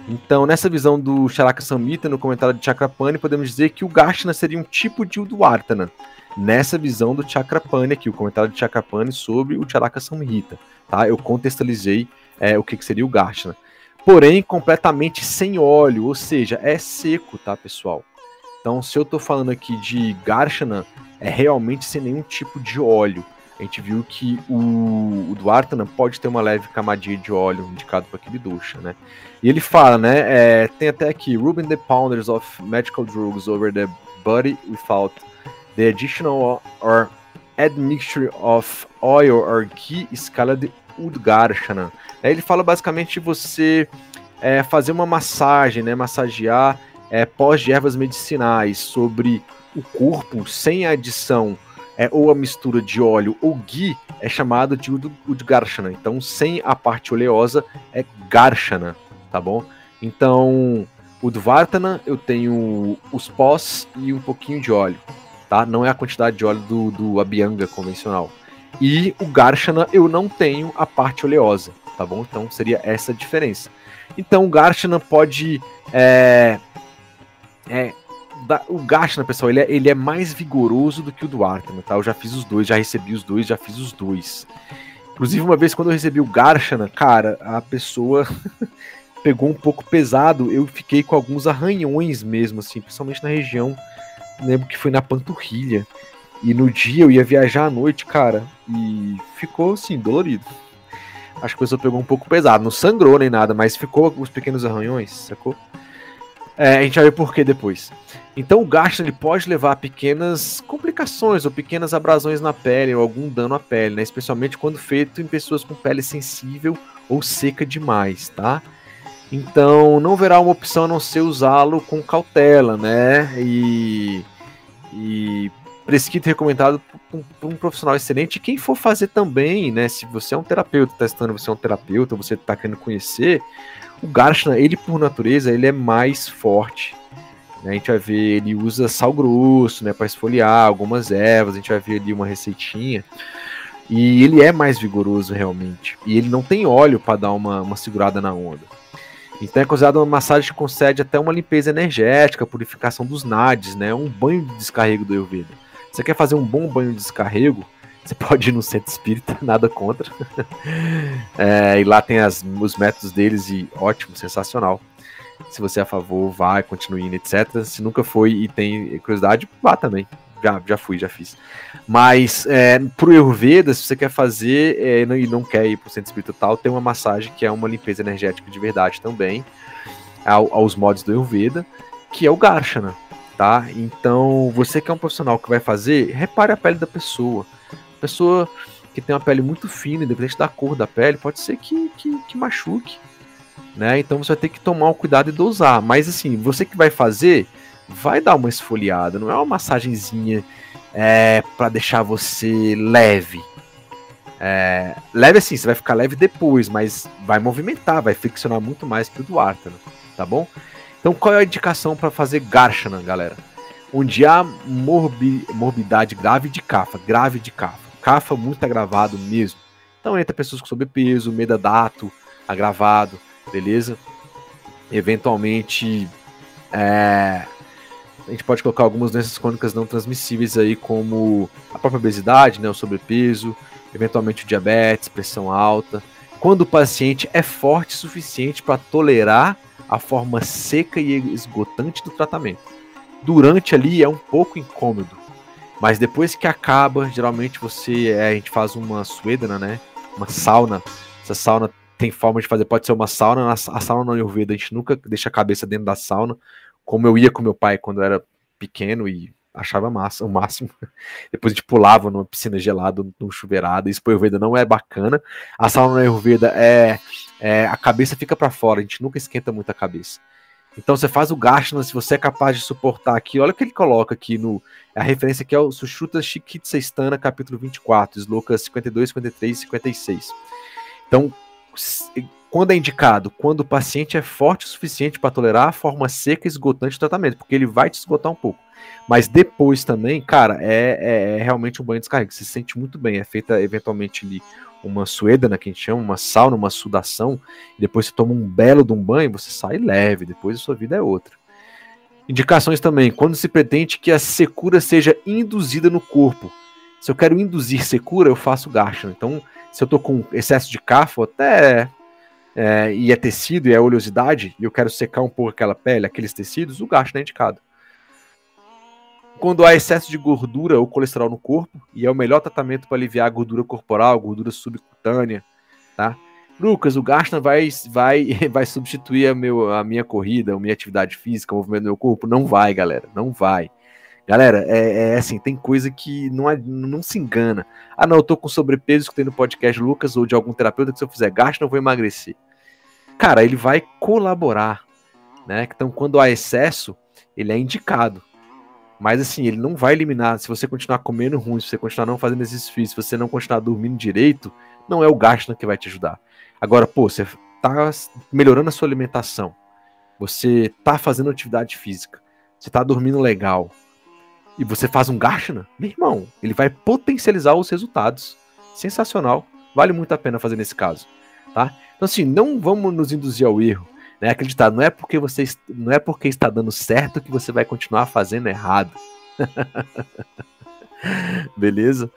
Então, nessa visão do Charaka Samhita, no comentário de Chakrapani, podemos dizer que o Garchana seria um tipo de Udvartana nessa visão do Chakrapani aqui, o comentário de Chakrapani sobre o Charaka Samhita, tá? Eu contextualizei é, o que, que seria o Gashna. Porém, completamente sem óleo, ou seja, é seco, tá, pessoal? Então, se eu tô falando aqui de Garshana, é realmente sem nenhum tipo de óleo. A gente viu que o, o Dwartana pode ter uma leve camadinha de óleo indicado para aquele ducha, né? E ele fala, né? É, tem até aqui, rubbing the pounders of medical drugs over the body without The additional or admixture of oil or ghee escala de Udgarshana. Ele fala basicamente de você é, fazer uma massagem, né, massagear é, pós de ervas medicinais sobre o corpo sem a adição é, ou a mistura de óleo ou ghee é chamado de Udgarshana. Então, sem a parte oleosa é Garshana, tá bom? Então, o Dvartana eu tenho os pós e um pouquinho de óleo tá? Não é a quantidade de óleo do, do Abianga convencional. E o Garshana eu não tenho a parte oleosa, tá bom? Então seria essa a diferença. Então o Garshana pode. É, é, da, o Garshana, pessoal, ele é, ele é mais vigoroso do que o do Artana, tá? Eu já fiz os dois, já recebi os dois, já fiz os dois. Inclusive, uma vez quando eu recebi o Garshana, cara, a pessoa pegou um pouco pesado. Eu fiquei com alguns arranhões mesmo, assim, principalmente na região lembro que foi na panturrilha. E no dia eu ia viajar à noite, cara, e ficou assim, dolorido. Acho que a pessoa pegou um pouco pesado. Não sangrou nem nada, mas ficou os pequenos arranhões, sacou? É, a gente vai ver por que depois. Então o gasto ele pode levar a pequenas complicações ou pequenas abrasões na pele ou algum dano à pele, né? Especialmente quando feito em pessoas com pele sensível ou seca demais, tá? Então não verá uma opção a não ser usá-lo com cautela, né? E e prescrito e recomendado um, um, profissional excelente. Quem for fazer também, né? Se você é um terapeuta, testando, você é um terapeuta, você está querendo conhecer, o Garshna, ele por natureza, ele é mais forte. Né? A gente vai ver, ele usa sal grosso, né, para esfoliar algumas ervas. A gente vai ver ali uma receitinha. E ele é mais vigoroso realmente. E ele não tem óleo para dar uma, uma segurada na onda. Então é considerado uma massagem que concede até uma limpeza energética, purificação dos nadis, né? Um banho de descarrego do Ayurveda. Você quer fazer um bom banho de descarrego? Você pode ir no centro espírita, nada contra. é, e lá tem as, os métodos deles e ótimo, sensacional. Se você é a favor, vai, continue indo, etc. Se nunca foi e tem curiosidade, vá também. Já, já fui, já fiz. Mas é, pro Ayurveda, se você quer fazer é, e não quer ir pro centro espírita tal, tem uma massagem que é uma limpeza energética de verdade também, ao, aos modos do Ayurveda, que é o Garshana, tá? Então, você que é um profissional que vai fazer, repare a pele da pessoa. Pessoa que tem uma pele muito fina, independente da cor da pele, pode ser que, que, que machuque, né? Então você vai ter que tomar o cuidado e dosar. Mas assim, você que vai fazer, vai dar uma esfoliada, não é uma massagenzinha é, para deixar você leve. É, leve assim, você vai ficar leve depois, mas vai movimentar, vai friccionar muito mais que o do Artano, tá bom? Então qual é a indicação para fazer Garshana, galera? Onde há morbi, morbidade grave de cafa, grave de cafa, cafa muito agravado mesmo. Então entra pessoas com sobrepeso, medadato agravado, beleza? Eventualmente é, a gente pode colocar algumas doenças crônicas não transmissíveis aí, como a própria obesidade, né, o sobrepeso, eventualmente o diabetes, pressão alta. Quando o paciente é forte o suficiente para tolerar a forma seca e esgotante do tratamento. Durante ali é um pouco incômodo, mas depois que acaba, geralmente você é, a gente faz uma suedana, né? Uma sauna. Essa sauna tem forma de fazer, pode ser uma sauna, a sauna no Ayurveda a gente nunca deixa a cabeça dentro da sauna, como eu ia com meu pai quando eu era pequeno e achava massa, o máximo. Depois a gente pulava numa piscina gelada, num chuveirado. Isso pro Ayurveda não é bacana. A sauna no Ayurveda é, é a cabeça fica para fora, a gente nunca esquenta muito a cabeça. Então você faz o Gashna, se você é capaz de suportar aqui, olha o que ele coloca aqui no. A referência aqui é o Sushruta Chikitsestana, capítulo 24, slokas 52, 53 e 56. Então, quando é indicado? Quando o paciente é forte o suficiente para tolerar a forma seca e esgotante do tratamento, porque ele vai te esgotar um pouco. Mas depois também, cara, é, é, é realmente um banho de. Você se sente muito bem. É feita eventualmente ali uma suedana, que a gente chama, uma sauna, uma sudação. Depois você toma um belo de um banho, você sai leve. Depois a sua vida é outra. Indicações também. Quando se pretende que a secura seja induzida no corpo. Se eu quero induzir secura, eu faço gasto. Então, se eu tô com excesso de cafo, até é, e é tecido e é oleosidade, e eu quero secar um pouco aquela pele, aqueles tecidos, o gasto é indicado. Quando há excesso de gordura ou colesterol no corpo, e é o melhor tratamento para aliviar a gordura corporal, gordura subcutânea, tá? Lucas, o Gashna vai, vai, vai substituir a, meu, a minha corrida, a minha atividade física, o movimento do meu corpo? Não vai, galera, não vai. Galera, é, é, assim, tem coisa que não, é, não se engana. Ah, não, eu tô com sobrepeso, escutei no podcast Lucas ou de algum terapeuta que se eu fizer gasto, eu vou emagrecer. Cara, ele vai colaborar, né? Então, quando há excesso, ele é indicado. Mas assim, ele não vai eliminar. Se você continuar comendo ruim, se você continuar não fazendo exercício, se você não continuar dormindo direito, não é o gasto que vai te ajudar. Agora, pô, você tá melhorando a sua alimentação, você tá fazendo atividade física, você tá dormindo legal, e você faz um Gashna, meu irmão, ele vai potencializar os resultados. Sensacional. Vale muito a pena fazer nesse caso, tá? Então assim, não vamos nos induzir ao erro, né? Acreditar, não é porque você não é porque está dando certo que você vai continuar fazendo errado. Beleza?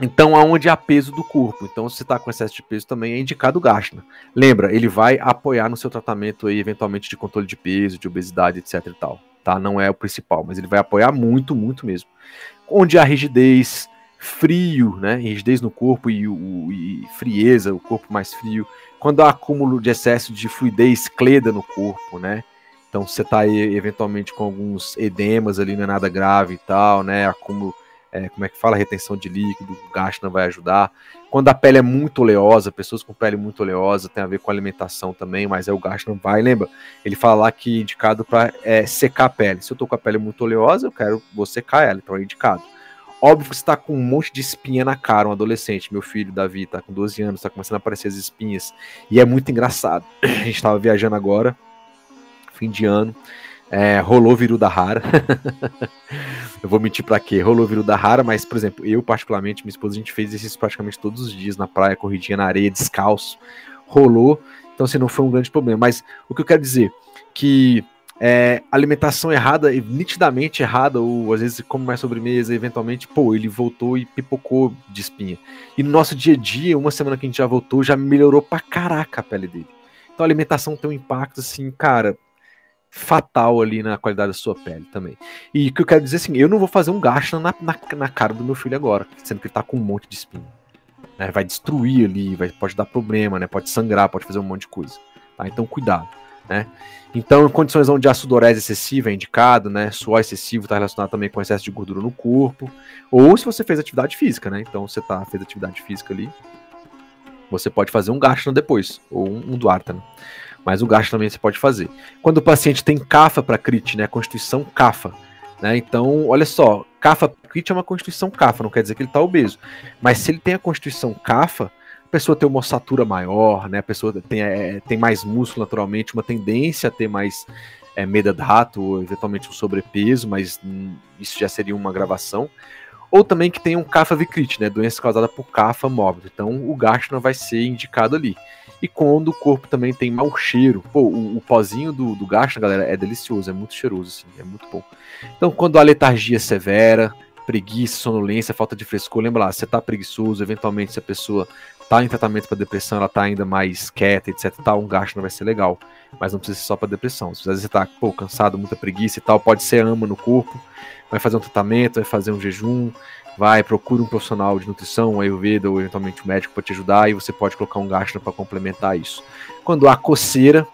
Então, aonde há peso do corpo. Então, se você está com excesso de peso, também é indicado o Gashna. Lembra, ele vai apoiar no seu tratamento aí, eventualmente, de controle de peso, de obesidade, etc e tal tá? Não é o principal, mas ele vai apoiar muito, muito mesmo. Onde há rigidez, frio, né? Rigidez no corpo e, o, e frieza, o corpo mais frio. Quando há acúmulo de excesso de fluidez cleda no corpo, né? Então você tá aí eventualmente com alguns edemas ali, não é nada grave e tal, né? Acúmulo é, como é que fala, retenção de líquido, o Gashna vai ajudar. Quando a pele é muito oleosa, pessoas com pele muito oleosa, tem a ver com alimentação também, mas é o Gashna vai, lembra? Ele fala lá que é indicado para é, secar a pele. Se eu tô com a pele muito oleosa, eu quero vou secar ela, então é indicado. Óbvio que você tá com um monte de espinha na cara, um adolescente. Meu filho, Davi, tá com 12 anos, tá começando a aparecer as espinhas. E é muito engraçado. A gente tava viajando agora, fim de ano. É, rolou viru da rara. eu vou mentir pra quê? Rolou viru da rara, mas, por exemplo, eu, particularmente, minha esposa, a gente fez isso praticamente todos os dias na praia, corridinha na areia, descalço. Rolou, então, assim, não foi um grande problema. Mas o que eu quero dizer, que é, alimentação errada, nitidamente errada, ou às vezes come mais sobremesa, eventualmente, pô, ele voltou e pipocou de espinha. E no nosso dia a dia, uma semana que a gente já voltou, já melhorou pra caraca a pele dele. Então a alimentação tem um impacto, assim, cara, fatal ali na qualidade da sua pele também. E o que eu quero dizer assim, eu não vou fazer um gasto na, na, na cara do meu filho agora, sendo que ele tá com um monte de espinha. Né? Vai destruir ali, vai, pode dar problema, né? Pode sangrar, pode fazer um monte de coisa. Tá? Então cuidado. Né? Então, em condições onde a sudorese excessiva é indicado, né? Suor excessivo está relacionado também com excesso de gordura no corpo. Ou se você fez atividade física, né? Então, você tá, fez atividade física ali, você pode fazer um gastro depois, ou um, um duartano. Né? Mas o gastro também você pode fazer. Quando o paciente tem CAFA para CRIT, né? Constituição CAFA. Né? Então, olha só, CAFA CRIT é uma constituição CAFA, não quer dizer que ele está obeso. Mas se ele tem a constituição CAFA, pessoa tem uma ossatura maior, né? A pessoa tem, é, tem mais músculo naturalmente, uma tendência a ter mais é, rato, ou eventualmente um sobrepeso, mas hum, isso já seria uma gravação. Ou também que tem um CAFA vicrite, né? Doença causada por CAFA mórbida. Então o gasto não vai ser indicado ali. E quando o corpo também tem mau cheiro. Pô, o, o pozinho do, do gasto, galera, é delicioso, é muito cheiroso, assim, é muito bom. Então, quando a letargia severa, preguiça, sonolência, falta de frescor, lembra lá, você tá preguiçoso, eventualmente se a pessoa tá em tratamento para depressão, ela tá ainda mais quieta, etc. Tal, um gasto não vai ser legal. Mas não precisa ser só para depressão. Se às vezes você tá pô, cansado, muita preguiça e tal, pode ser ama no corpo, vai fazer um tratamento, vai fazer um jejum, vai, procura um profissional de nutrição, Ayurveda ou eventualmente um médico para te ajudar e você pode colocar um gasto para complementar isso. Quando há coceira,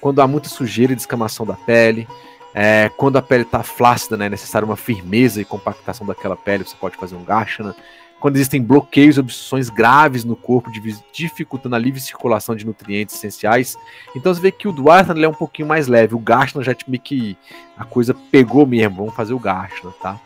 quando há muita sujeira e descamação da pele, é, quando a pele está flácida, né, é necessária uma firmeza e compactação daquela pele, você pode fazer um gashana quando existem bloqueios, obstruções graves no corpo, dificultando a livre circulação de nutrientes essenciais. Então você vê que o Duartan é um pouquinho mais leve, o Gashna já meio que a coisa pegou mesmo, vamos fazer o Gashna, tá?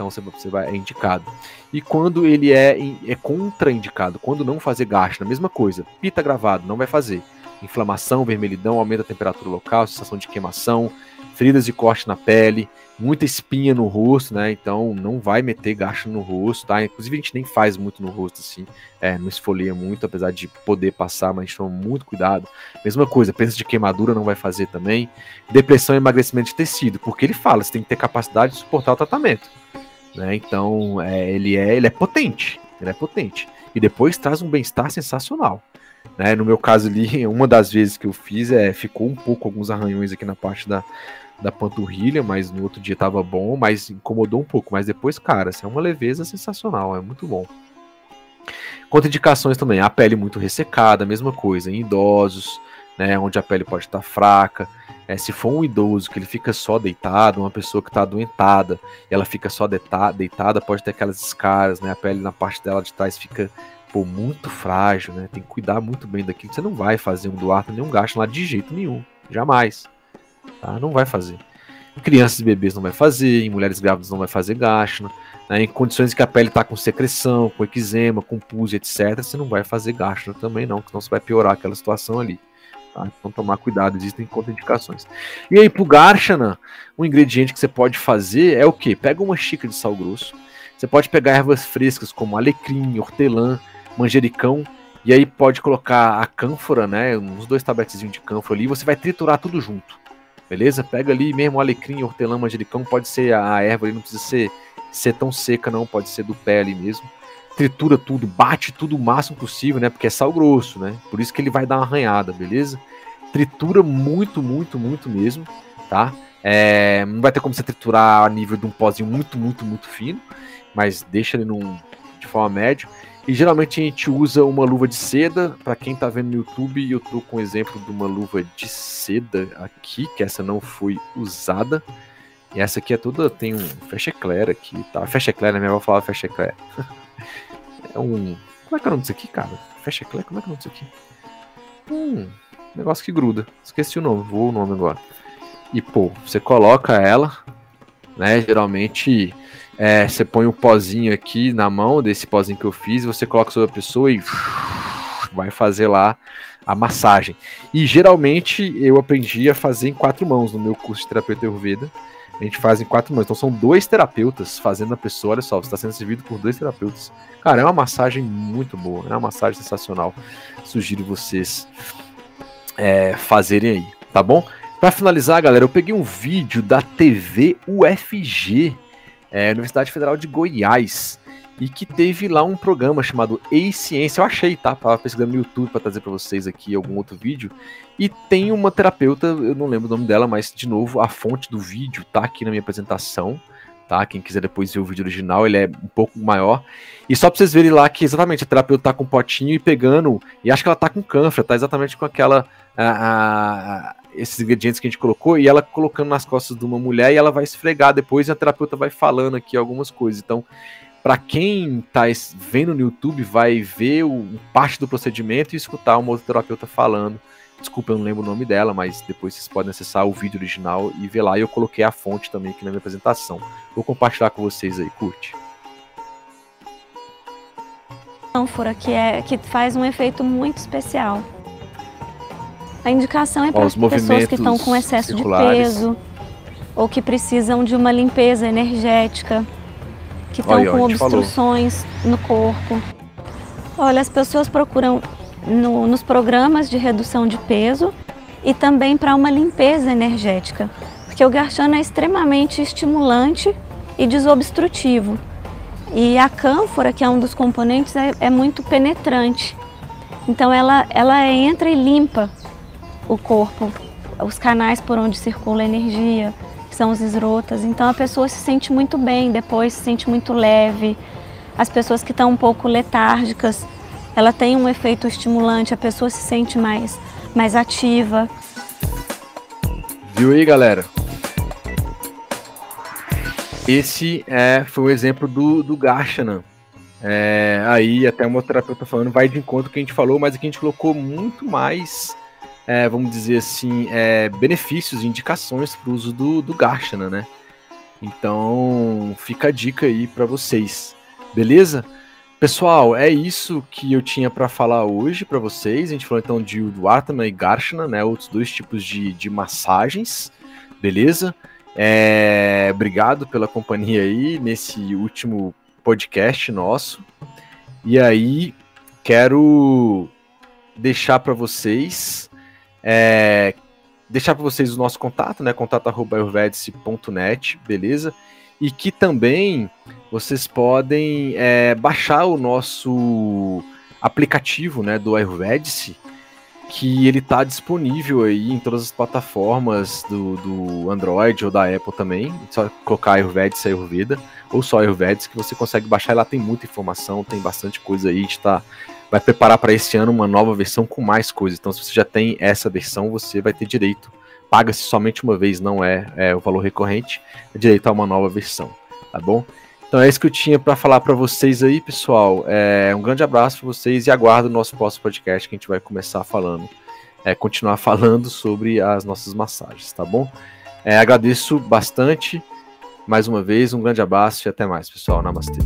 Então você, você vai, é indicado. E quando ele é, é contraindicado, quando não fazer Gashna, mesma coisa, pita gravado, não vai fazer. Inflamação, vermelhidão, aumenta a temperatura local, sensação de queimação, feridas de corte na pele, muita espinha no rosto, né? Então não vai meter gasto no rosto, tá? Inclusive a gente nem faz muito no rosto assim, é, não esfolia muito, apesar de poder passar, mas a gente toma muito cuidado. Mesma coisa, presença de queimadura não vai fazer também. Depressão e emagrecimento de tecido, porque ele fala, você tem que ter capacidade de suportar o tratamento, né? Então é, ele é ele é potente, ele é potente e depois traz um bem-estar sensacional. Né, no meu caso ali, uma das vezes que eu fiz, é, ficou um pouco alguns arranhões aqui na parte da, da panturrilha, mas no outro dia tava bom, mas incomodou um pouco. Mas depois, cara, assim, é uma leveza sensacional, é muito bom. Contraindicações também, a pele muito ressecada, mesma coisa, em idosos, né, onde a pele pode estar fraca. É, se for um idoso que ele fica só deitado, uma pessoa que está adoentada, ela fica só deitada, pode ter aquelas escaras, né, a pele na parte dela de trás fica pô, muito frágil, né, tem que cuidar muito bem daquilo. Você não vai fazer um doar nenhum gasto lá de jeito nenhum, jamais. Tá? Não vai fazer. Crianças e bebês não vai fazer, em mulheres grávidas não vai fazer gasto, né? em condições que a pele está com secreção, com eczema, com pus, etc., você não vai fazer gasto também não, senão você vai piorar aquela situação ali. Tá? Então tomar cuidado, existem contraindicações. E aí pro Garchana, um ingrediente que você pode fazer é o que? Pega uma xícara de sal grosso, você pode pegar ervas frescas como alecrim, hortelã, manjericão, e aí pode colocar a cânfora, né, uns dois tabletezinhos de cânfora ali, e você vai triturar tudo junto. Beleza? Pega ali mesmo alecrim, hortelã, manjericão, pode ser a erva ali, não precisa ser, ser tão seca não, pode ser do pé ali mesmo. Tritura tudo, bate tudo o máximo possível, né? Porque é sal grosso, né? Por isso que ele vai dar uma arranhada, beleza? Tritura muito, muito, muito mesmo, tá? É, não vai ter como você triturar a nível de um pozinho muito, muito, muito fino, mas deixa ele num, de forma média. E geralmente a gente usa uma luva de seda. Para quem tá vendo no YouTube, eu tô com um exemplo de uma luva de seda aqui, que essa não foi usada. E essa aqui é toda, tem um fecha eclair aqui, tá? Fecha eclair, né? Minha avó falava fecha eclair. é um... Como é que é o nome disso aqui, cara? Fecha eclair? Como é que é o nome disso aqui? Hum, negócio que gruda. Esqueci o nome, vou o nome agora. E, pô, você coloca ela, né? Geralmente é, você põe um pozinho aqui na mão desse pozinho que eu fiz, você coloca sobre a pessoa e vai fazer lá a massagem. E geralmente eu aprendi a fazer em quatro mãos no meu curso de terapeuta Ayurveda. A gente faz em quatro mãos. Então são dois terapeutas fazendo a pessoa. Olha só, você está sendo servido por dois terapeutas. Cara, é uma massagem muito boa, é uma massagem sensacional. Sugiro vocês é, fazerem aí, tá bom? Para finalizar, galera, eu peguei um vídeo da TV UFG, é, Universidade Federal de Goiás e que teve lá um programa chamado Ei Ciência. Eu achei, tá? Tava pesquisando no YouTube para trazer para vocês aqui algum outro vídeo. E tem uma terapeuta, eu não lembro o nome dela, mas de novo, a fonte do vídeo tá aqui na minha apresentação. Tá? Quem quiser depois ver o vídeo original, ele é um pouco maior. E só pra vocês verem lá que exatamente a terapeuta tá com um potinho e pegando. E acho que ela tá com cânfora, tá exatamente com aquela. A, a, esses ingredientes que a gente colocou e ela colocando nas costas de uma mulher e ela vai esfregar depois e a terapeuta vai falando aqui algumas coisas. Então, para quem tá vendo no YouTube, vai ver o, parte do procedimento e escutar uma outra terapeuta falando. Desculpa, eu não lembro o nome dela, mas depois vocês podem acessar o vídeo original e ver lá. E eu coloquei a fonte também aqui na minha apresentação. Vou compartilhar com vocês aí, curte. ânfora que é que faz um efeito muito especial. A indicação é para as pessoas que estão com excesso circulares. de peso ou que precisam de uma limpeza energética que estão com obstruções falou. no corpo. Olha, as pessoas procuram no, nos programas de redução de peso e também para uma limpeza energética, porque o garchana é extremamente estimulante e desobstrutivo. E a cânfora, que é um dos componentes, é, é muito penetrante. Então ela, ela entra e limpa o corpo, os canais por onde circula a energia, são os esrotas. Então a pessoa se sente muito bem, depois se sente muito leve. As pessoas que estão um pouco letárgicas, ela tem um efeito estimulante, a pessoa se sente mais, mais ativa. Viu aí, galera? Esse é, foi o exemplo do, do Gashana. É, aí até uma terapeuta falando, vai de encontro que a gente falou, mas aqui a gente colocou muito mais é, vamos dizer assim, é, benefícios indicações para o uso do, do Garchana, né? Então, fica a dica aí para vocês, beleza? Pessoal, é isso que eu tinha para falar hoje para vocês. A gente falou então de Udvartana e Garchana, né? Outros dois tipos de, de massagens, beleza? É, obrigado pela companhia aí nesse último podcast nosso. E aí, quero deixar para vocês é, deixar para vocês o nosso contato, né? contato.ayurvedice.net, beleza? E que também vocês podem é, baixar o nosso aplicativo né, do Ayurvedice, que ele está disponível aí em todas as plataformas do, do Android ou da Apple também. É só colocar Ayurvedice Ayurveda, ou só Ayurvedice, que você consegue baixar. E lá tem muita informação, tem bastante coisa aí. A gente está vai preparar para esse ano uma nova versão com mais coisas. Então, se você já tem essa versão, você vai ter direito. Paga-se somente uma vez, não é, é, o valor recorrente, é direito a uma nova versão, tá bom? Então é isso que eu tinha para falar para vocês aí, pessoal. É, um grande abraço para vocês e aguardo o nosso próximo podcast que a gente vai começar falando, é, continuar falando sobre as nossas massagens, tá bom? É, agradeço bastante mais uma vez, um grande abraço e até mais, pessoal. Namastê.